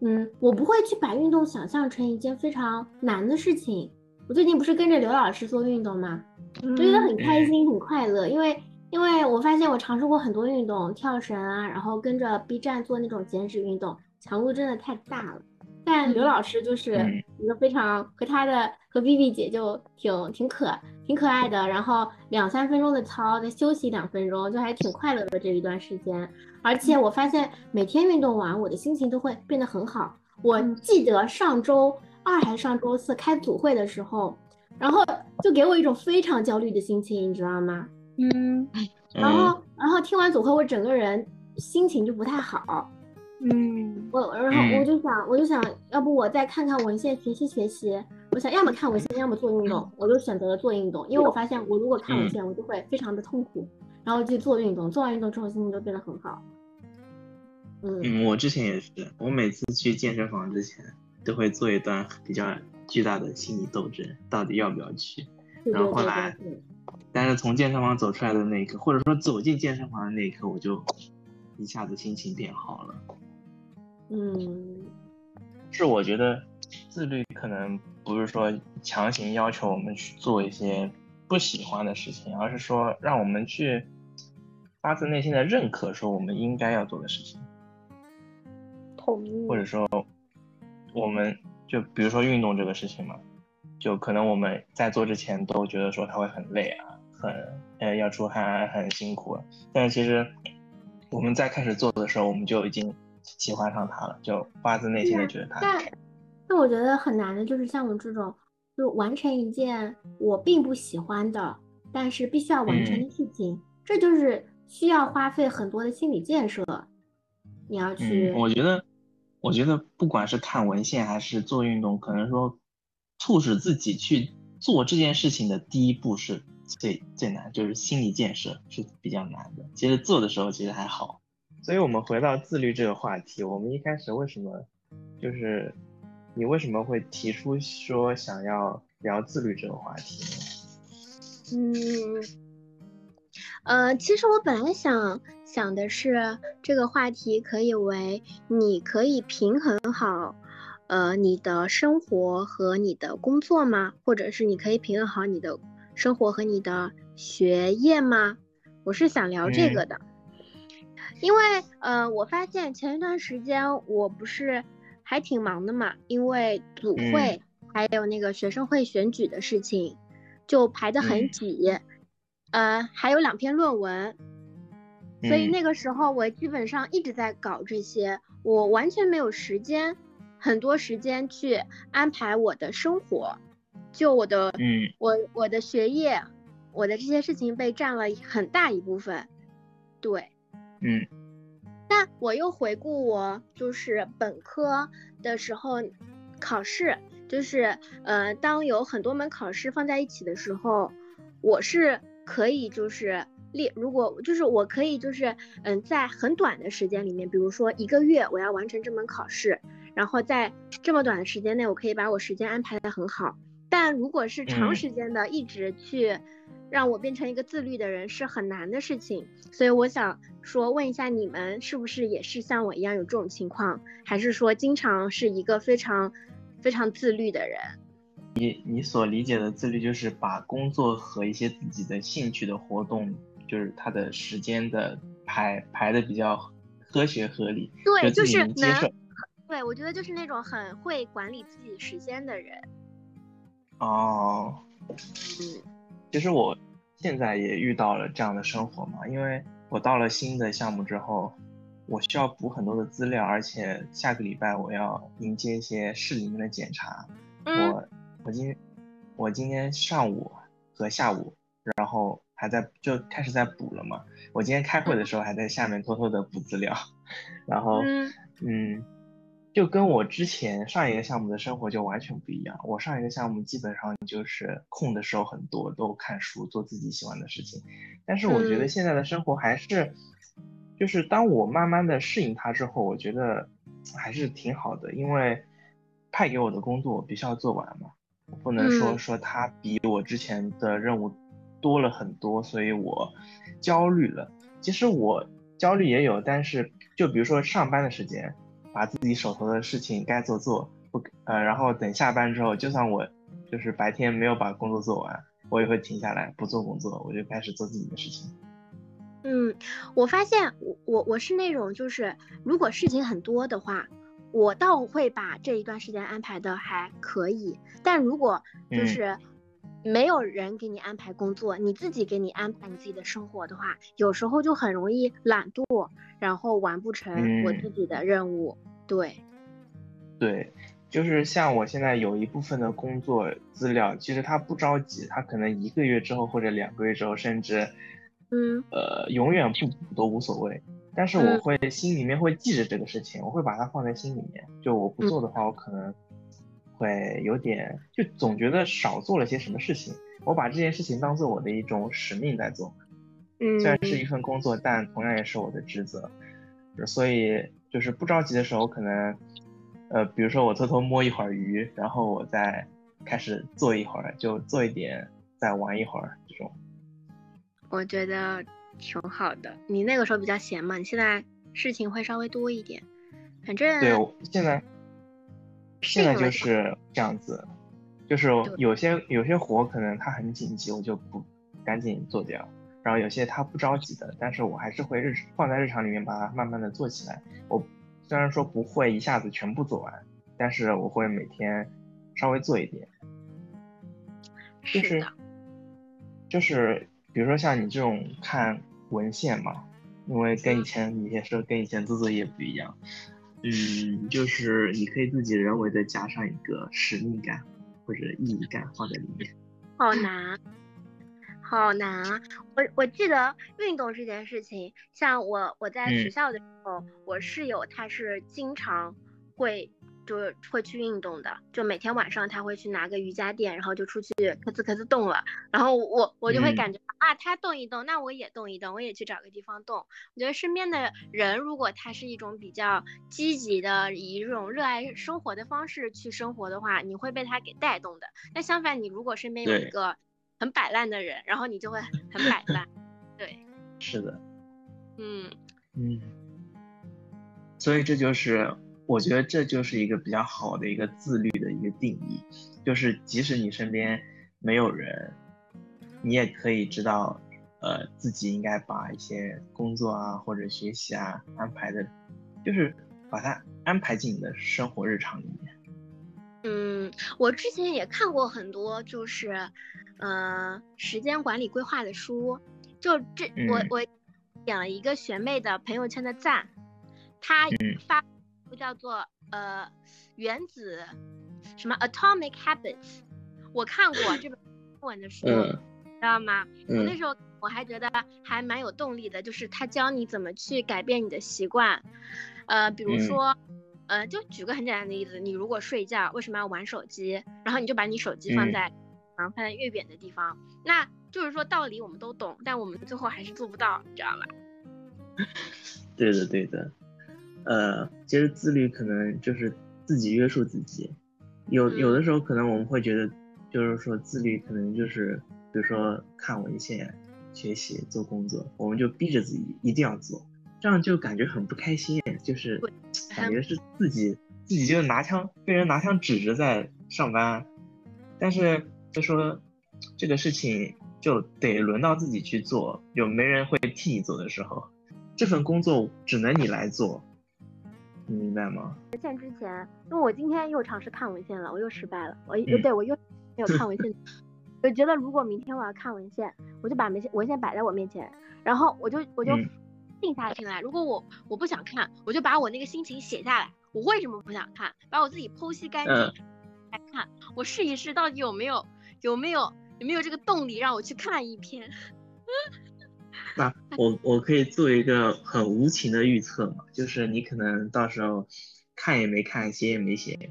[SPEAKER 1] 嗯，我不会去把运动想象成一件非常难的事情。我最近不是跟着刘老师做运动吗？我觉得很开心，很快乐，因为因为我发现我尝试过很多运动，跳绳啊，然后跟着 B 站做那种减脂运动，强度真的太大了。但刘老师就是一个非常和他的和 B B 姐就挺挺可挺可爱的，然后两三分钟的操，再休息两分钟，就还挺快乐的这一段时间。而且我发现每天运动完，我的心情都会变得很好。我记得上周。二还是上周四开组会的时候，然后就给我一种非常焦虑的心情，你知道吗？
[SPEAKER 2] 嗯，
[SPEAKER 1] 然后然后听完组会，我整个人心情就不太好。
[SPEAKER 2] 嗯，
[SPEAKER 1] 我然后我就想，我就想要不我再看看文献学习学习。我想要么看文献，要么做运动，我就选择了做运动，因为我发现我如果看文献，我就会非常的痛苦。然后去做运动，做完运动之后心情就变得很好。
[SPEAKER 3] 嗯，我之前也是，我每次去健身房之前。都会做一段比较巨大的心理斗争，到底要不要去？然后后来，但是从健身房走出来的那一刻，或者说走进健身房的那一刻，我就一下子心情变好了。
[SPEAKER 1] 嗯，
[SPEAKER 3] 是我觉得自律可能不是说强行要求我们去做一些不喜欢的事情，而是说让我们去发自内心的认可说我们应该要做的事情。
[SPEAKER 2] 同意。
[SPEAKER 3] 或者说。我们就比如说运动这个事情嘛，就可能我们在做之前都觉得说它会很累啊，很呃要出汗，很辛苦。但是其实我们在开始做的时候，我们就已经喜欢上他了，就发自内心的觉得他。
[SPEAKER 1] 但但我觉得很难的就是像我这种，就完成一件我并不喜欢的，但是必须要完成的事情，这就是需要花费很多的心理建设。你要去，
[SPEAKER 3] 我觉得。我觉得不管是看文献还是做运动，可能说促使自己去做这件事情的第一步是最最难，就是心理建设是比较难的。其实做的时候其实还好。所以我们回到自律这个话题，我们一开始为什么就是你为什么会提出说想要聊自律这个话题
[SPEAKER 1] 呢？嗯。呃，其实我本来想想的是，这个话题可以为你可以平衡好，呃，你的生活和你的工作吗？或者是你可以平衡好你的生活和你的学业吗？我是想聊这个的，因为呃，我发现前一段时间我不是还挺忙的嘛，因为组会还有那个学生会选举的事情，就排得很挤。呃，还有两篇论文，所以那个时候我基本上一直在搞这些，我完全没有时间，很多时间去安排我的生活，就我的，
[SPEAKER 3] 嗯，
[SPEAKER 1] 我我的学业，我的这些事情被占了很大一部分，对，
[SPEAKER 3] 嗯，
[SPEAKER 1] 那我又回顾我就是本科的时候，考试就是呃，当有很多门考试放在一起的时候，我是。可以就是列，如果就是我可以就是嗯，在很短的时间里面，比如说一个月，我要完成这门考试，然后在这么短的时间内，我可以把我时间安排的很好。但如果是长时间的，一直去让我变成一个自律的人，是很难的事情。所以我想说，问一下你们是不是也是像我一样有这种情况，还是说经常是一个非常非常自律的人？
[SPEAKER 3] 你你所理解的自律，就是把工作和一些自己的兴趣的活动，就是他的时间的排排的比较科学合理，
[SPEAKER 1] 对，就是
[SPEAKER 3] 能。
[SPEAKER 1] 对，我觉得就是那种很会管理自己时间的人。
[SPEAKER 3] 哦，
[SPEAKER 1] 嗯，
[SPEAKER 3] 其实我现在也遇到了这样的生活嘛，因为我到了新的项目之后，我需要补很多的资料，而且下个礼拜我要迎接一些市里面的检查，我。我今我今天上午和下午，然后还在就开始在补了嘛。我今天开会的时候还在下面偷偷的补资料，然后嗯，就跟我之前上一个项目的生活就完全不一样。我上一个项目基本上就是空的时候很多，都看书，做自己喜欢的事情。但是我觉得现在的生活还是，就是当我慢慢的适应它之后，我觉得还是挺好的，因为派给我的工作我必须要做完嘛，我不能说说它比我之前的任务多了很多，所以我焦虑了。其实我焦虑也有，但是就比如说上班的时间。把自己手头的事情该做做，不呃，然后等下班之后，就算我就是白天没有把工作做完，我也会停下来不做工作，我就开始做自己的事情。
[SPEAKER 1] 嗯，我发现我我我是那种就是如果事情很多的话，我倒会把这一段时间安排的还可以，但如果就是。没有人给你安排工作，你自己给你安排你自己的生活的话，有时候就很容易懒惰，然后完不成我自己的任务。对，
[SPEAKER 3] 对，就是像我现在有一部分的工作资料，其实他不着急，他可能一个月之后或者两个月之后，甚至，
[SPEAKER 1] 嗯，
[SPEAKER 3] 呃，永远不补都无所谓。但是我会心里面会记着这个事情，我会把它放在心里面。就我不做的话，我可能。会有点，就总觉得少做了些什么事情。我把这件事情当做我的一种使命在做，
[SPEAKER 1] 嗯，
[SPEAKER 3] 虽然是一份工作，但同样也是我的职责。所以就是不着急的时候，可能，呃，比如说我偷偷摸一会儿鱼，然后我再开始做一会儿，就做一点，再玩一会儿这种。
[SPEAKER 1] 我觉得挺好的。你那个时候比较闲嘛，你现在事情会稍微多一点。反正
[SPEAKER 3] 对，现在。现在就是这样子，就是有些有些活可能它很紧急，我就不赶紧做掉。然后有些它不着急的，但是我还是会日放在日常里面把它慢慢的做起来。我虽然说不会一下子全部做完，但是我会每天稍微做一点。就是就是比如说像你这种看文献嘛，因为跟以前你也是跟以前做作业不一样。嗯，就是你可以自己人为的加上一个使命感或者意义感放在里面。
[SPEAKER 1] 好难，好难啊！我我记得运动这件事情，像我我在学校的时候，我室友他是经常会。就是会去运动的，就每天晚上他会去拿个瑜伽垫，然后就出去咯吱咯吱动了。然后我我就会感觉啊，他动一动，那我也动一动，我也去找个地方动。我觉得身边的人，如果他是一种比较积极的，以一种热爱生活的方式去生活的话，你会被他给带动的。那相反，你如果身边有一个很摆烂的人，然后你就会 很摆烂。对，
[SPEAKER 3] 是的，
[SPEAKER 1] 嗯
[SPEAKER 3] 嗯，所以这就是。我觉得这就是一个比较好的一个自律的一个定义，就是即使你身边没有人，你也可以知道，呃，自己应该把一些工作啊或者学习啊安排的，就是把它安排进你的生活日常里面。
[SPEAKER 1] 嗯，我之前也看过很多，就是，呃，时间管理规划的书，就这我我点了一个学妹的朋友圈的赞，她发。叫做呃原子什么 Atomic Habits，我看过这本英文的书，知道吗？我那时候我还觉得还蛮有动力的，就是他教你怎么去改变你的习惯，呃，比如说，呃，就举个很简单的例子，你如果睡觉为什么要玩手机？然后你就把你手机放在，然后放在越远的地方，那就是说道理我们都懂，但我们最后还是做不到，你知道吧？
[SPEAKER 3] 对的，对的。呃，其实自律可能就是自己约束自己，有有的时候可能我们会觉得，就是说自律可能就是，比如说看文献、学习、做工作，我们就逼着自己一定要做，这样就感觉很不开心，就是感觉是自己自己就拿枪被人拿枪指着在上班，但是就说这个事情就得轮到自己去做，有没人会替你做的时候，这份工作只能你来做。你明白吗？
[SPEAKER 1] 文献之前，因为我今天又尝试看文献了，我又失败了。我又对我又没有看文献，我觉得如果明天我要看文献，我就把文献文献摆在我面前，然后我就我就静下心来。如果我我不想看，我就把我那个心情写下来，我为什么不想看，把我自己剖析干净来看，我试一试到底有没有有没有有没有这个动力让我去看一篇。
[SPEAKER 3] 那我我可以做一个很无情的预测嘛，就是你可能到时候看也没看，写也没写。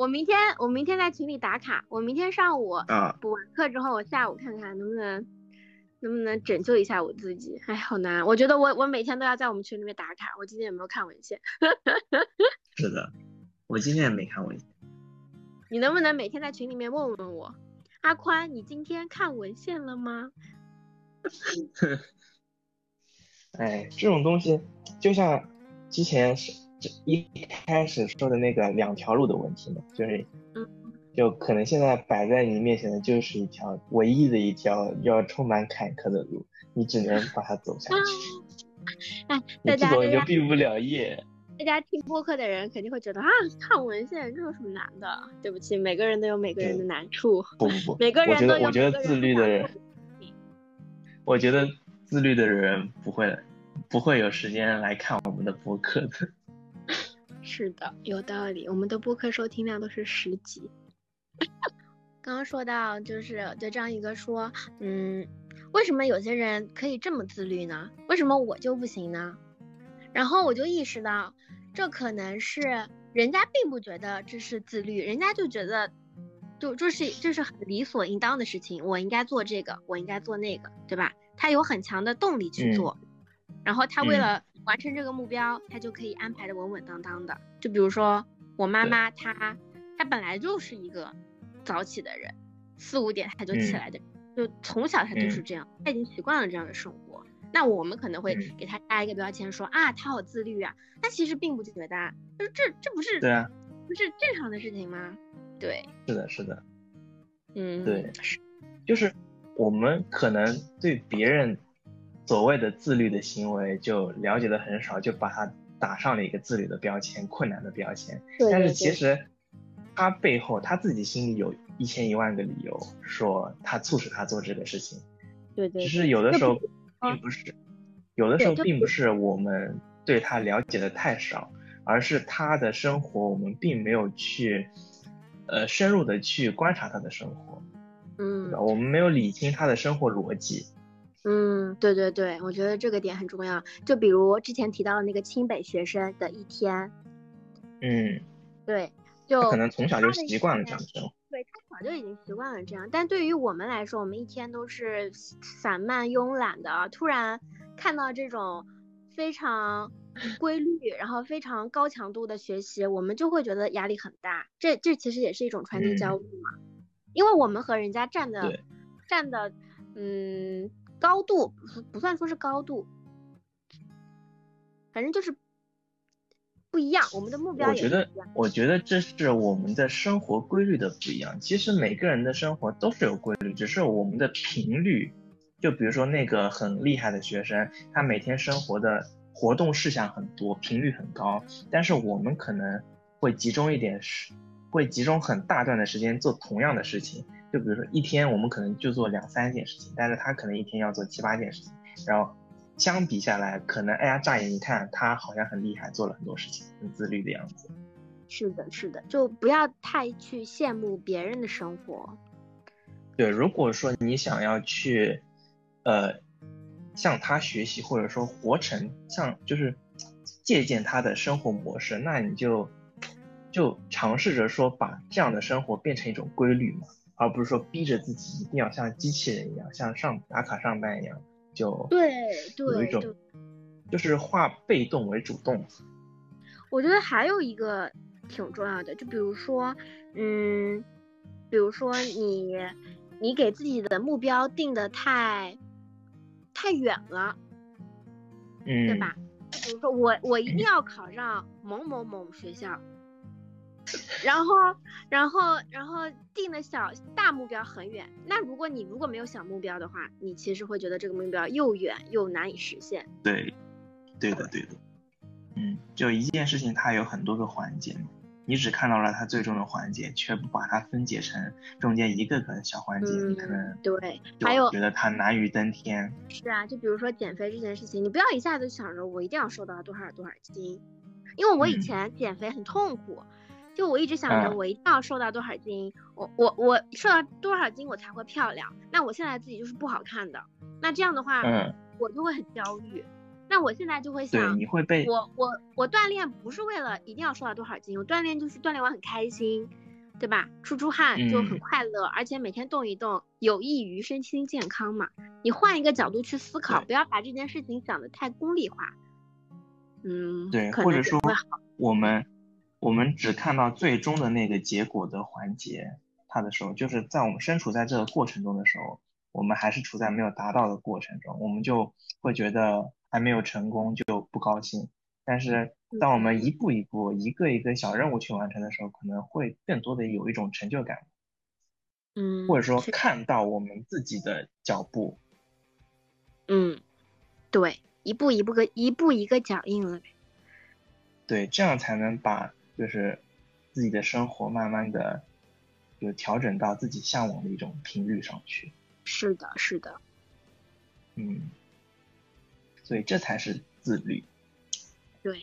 [SPEAKER 1] 我明天我明天在群里打卡，我明天上午
[SPEAKER 3] 啊
[SPEAKER 1] 补完课之后，我下午看看能不能能不能拯救一下我自己。哎，好难，我觉得我我每天都要在我们群里面打卡。我今天有没有看文献？
[SPEAKER 3] 是的，我今天也没看文献。
[SPEAKER 1] 你能不能每天在群里面问问我，阿宽，你今天看文献了吗？
[SPEAKER 3] 哎，这种东西就像之前是一开始说的那个两条路的问题嘛，就是，就可能现在摆在你面前的就是一条唯一的一条要充满坎坷的路，你只能 把它走下去。
[SPEAKER 1] 哎，
[SPEAKER 3] 你不走你就毕不了业。
[SPEAKER 1] 大家听播客的人肯定会觉得啊，看文献这有什么难的？对不起，每个人都有每个人的难处。
[SPEAKER 3] 不不不，
[SPEAKER 1] 每个人
[SPEAKER 3] 都有。我觉得我觉得自律的人，我觉得自律的人不会不会有时间来看我们的播客的。
[SPEAKER 1] 是的，有道理。我们的播客收听量都是十几。刚刚说到，就是对张宇哥说，嗯，为什么有些人可以这么自律呢？为什么我就不行呢？然后我就意识到，这可能是人家并不觉得这是自律，人家就觉得，就就是这是很理所应当的事情，我应该做这个，我应该做那个，对吧？他有很强的动力去做，
[SPEAKER 3] 嗯、
[SPEAKER 1] 然后他为了完成这个目标，
[SPEAKER 3] 嗯、
[SPEAKER 1] 他就可以安排的稳稳当当的。就比如说我妈妈，她她本来就是一个早起的人，四五点她就起来的，
[SPEAKER 3] 嗯、
[SPEAKER 1] 就从小她就是这样，她已经习惯了这样的生活。那我们可能会给她加一个标签说，啊，她好自律啊。她其实并不觉得，就是这这不是
[SPEAKER 3] 对啊，
[SPEAKER 1] 不是正常的事情吗？对，
[SPEAKER 3] 是的，是的，
[SPEAKER 1] 嗯，
[SPEAKER 3] 对，就是我们可能对别人所谓的自律的行为就了解的很少，就把他打上了一个自律的标签、困难的标签。
[SPEAKER 1] 对
[SPEAKER 3] 但是其实他背后他自己心里有一千一万个理由，说他促使他做这个事情。
[SPEAKER 1] 对对，
[SPEAKER 3] 只是有的时候。并不是，有的时候并不是我们对他了解的太少，而是他的生活我们并没有去，呃，深入的去观察他的生活，
[SPEAKER 1] 嗯，
[SPEAKER 3] 我们没有理清他的生活逻辑。
[SPEAKER 1] 嗯，对对对，我觉得这个点很重要。就比如之前提到的那个清北学生的一天，
[SPEAKER 3] 嗯，
[SPEAKER 1] 对，就
[SPEAKER 3] 可能从小就习惯了这样的生活。
[SPEAKER 1] 对他早就已经习惯了这样，但对于我们来说，我们一天都是散漫慵懒的，突然看到这种非常规律，然后非常高强度的学习，我们就会觉得压力很大。这这其实也是一种传递焦虑嘛，
[SPEAKER 3] 嗯、
[SPEAKER 1] 因为我们和人家站的站的嗯高度不算说是高度，反正就是。不一样，我们的目标
[SPEAKER 3] 我觉得，我觉得这是我们的生活规律的不一样。其实每个人的生活都是有规律，只是我们的频率。就比如说那个很厉害的学生，他每天生活的活动事项很多，频率很高，但是我们可能会集中一点时，会集中很大段的时间做同样的事情。就比如说一天我们可能就做两三件事情，但是他可能一天要做七八件事情，然后。相比下来，可能哎呀，乍眼一看他好像很厉害，做了很多事情，很自律的样子。
[SPEAKER 1] 是的，是的，就不要太去羡慕别人的生活。
[SPEAKER 3] 对，如果说你想要去，呃，向他学习，或者说活成像就是借鉴他的生活模式，那你就就尝试着说把这样的生活变成一种规律嘛，而不是说逼着自己一定要像机器人一样，像上打卡上班一样。就
[SPEAKER 1] 对对，
[SPEAKER 3] 有一种就是化被动为主动。
[SPEAKER 1] 我觉得还有一个挺重要的，就比如说，嗯，比如说你你给自己的目标定的太太远了，
[SPEAKER 3] 嗯，
[SPEAKER 1] 对吧？比如说我我一定要考上某某某学校。然后，然后，然后定的小大目标很远。那如果你如果没有小目标的话，你其实会觉得这个目标又远又难以实现。
[SPEAKER 3] 对，对的，对的。嗯，就一件事情，它有很多个环节嘛，你只看到了它最终的环节，却不把它分解成中间一个个小环节，
[SPEAKER 1] 嗯、
[SPEAKER 3] 你可能
[SPEAKER 1] 对，还有
[SPEAKER 3] 觉得它难于登天。
[SPEAKER 1] 是啊，就比如说减肥这件事情，你不要一下子想着我一定要瘦到多少多少斤，因为我以前减肥很痛苦。
[SPEAKER 3] 嗯
[SPEAKER 1] 就我一直想着我一定要瘦到多少斤，我我我瘦到多少斤我才会漂亮。那我现在自己就是不好看的，那这样的话，
[SPEAKER 3] 嗯，
[SPEAKER 1] 我就会很焦虑。
[SPEAKER 4] 那我现在就会，想，
[SPEAKER 3] 你会被
[SPEAKER 4] 我我我锻炼不是为了一定要瘦到多少斤，我锻炼就是锻炼完很开心，对吧？出出汗就很
[SPEAKER 3] 嗯
[SPEAKER 4] 快乐，而且每天动一动有益于身心健康嘛。你换一个角度去思考，不要把这件事情想得太功利化。嗯，
[SPEAKER 3] 对，或者说。我们我们只看到最终的那个结果的环节，它的时候，就是在我们身处在这个过程中的时候，我们还是处在没有达到的过程中，我们就会觉得还没有成功就不高兴。但是当我们一步一步、一个一个小任务去完成的时候，可能会更多的有一种成就感，
[SPEAKER 4] 嗯，
[SPEAKER 3] 或者说看到我们自己的脚步。
[SPEAKER 4] 嗯，对，一步一步个一步一个脚印了呗。
[SPEAKER 3] 对，这样才能把就是自己的生活慢慢的就调整到自己向往的一种频率上去。
[SPEAKER 4] 是的，是的。
[SPEAKER 3] 嗯，所以这才是自律。
[SPEAKER 4] 对，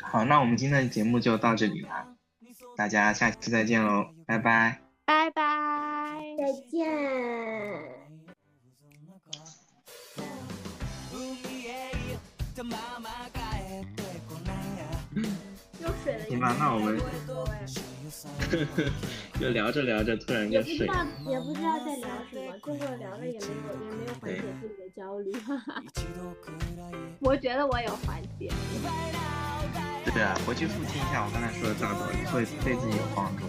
[SPEAKER 3] 好，那我们今天的节目就到这里了，大家下期再见喽，拜拜。
[SPEAKER 4] 拜拜。
[SPEAKER 1] 再见。
[SPEAKER 3] 行吧，那我们 就聊着聊着，突然就睡
[SPEAKER 1] 也不知道，也不知道在聊什么，最后聊了也没有，也没有缓解自己的焦虑。
[SPEAKER 2] 我觉得我有缓解。
[SPEAKER 3] 对啊，回去复听一下我刚才说的大道理，会对自己有帮助。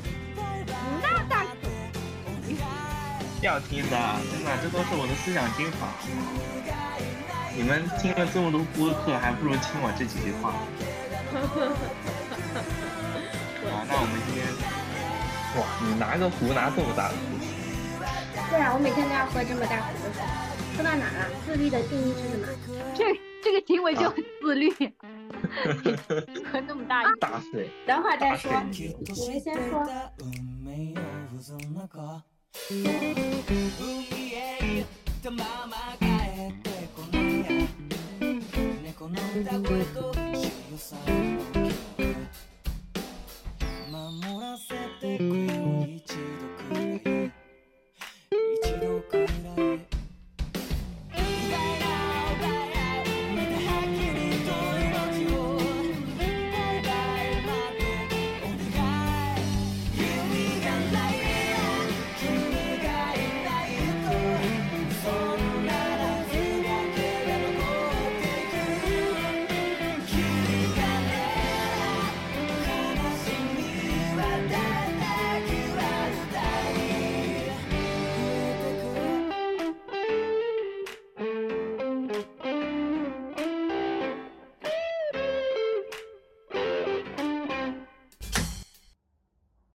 [SPEAKER 2] 那大可
[SPEAKER 3] 要听的，真的，这都是我的思想精华。你们听了这么多播客，还不如听我这几句话。哇，你拿个壶拿这么大的壶。
[SPEAKER 1] 对啊，我每天都要喝这么大壶的水。喝到哪了？自律的定义是什么？
[SPEAKER 2] 这这个行为就很自律。喝那么大一
[SPEAKER 3] 大水。
[SPEAKER 1] 等会再说。我们先说。
[SPEAKER 5] 守らせてくれ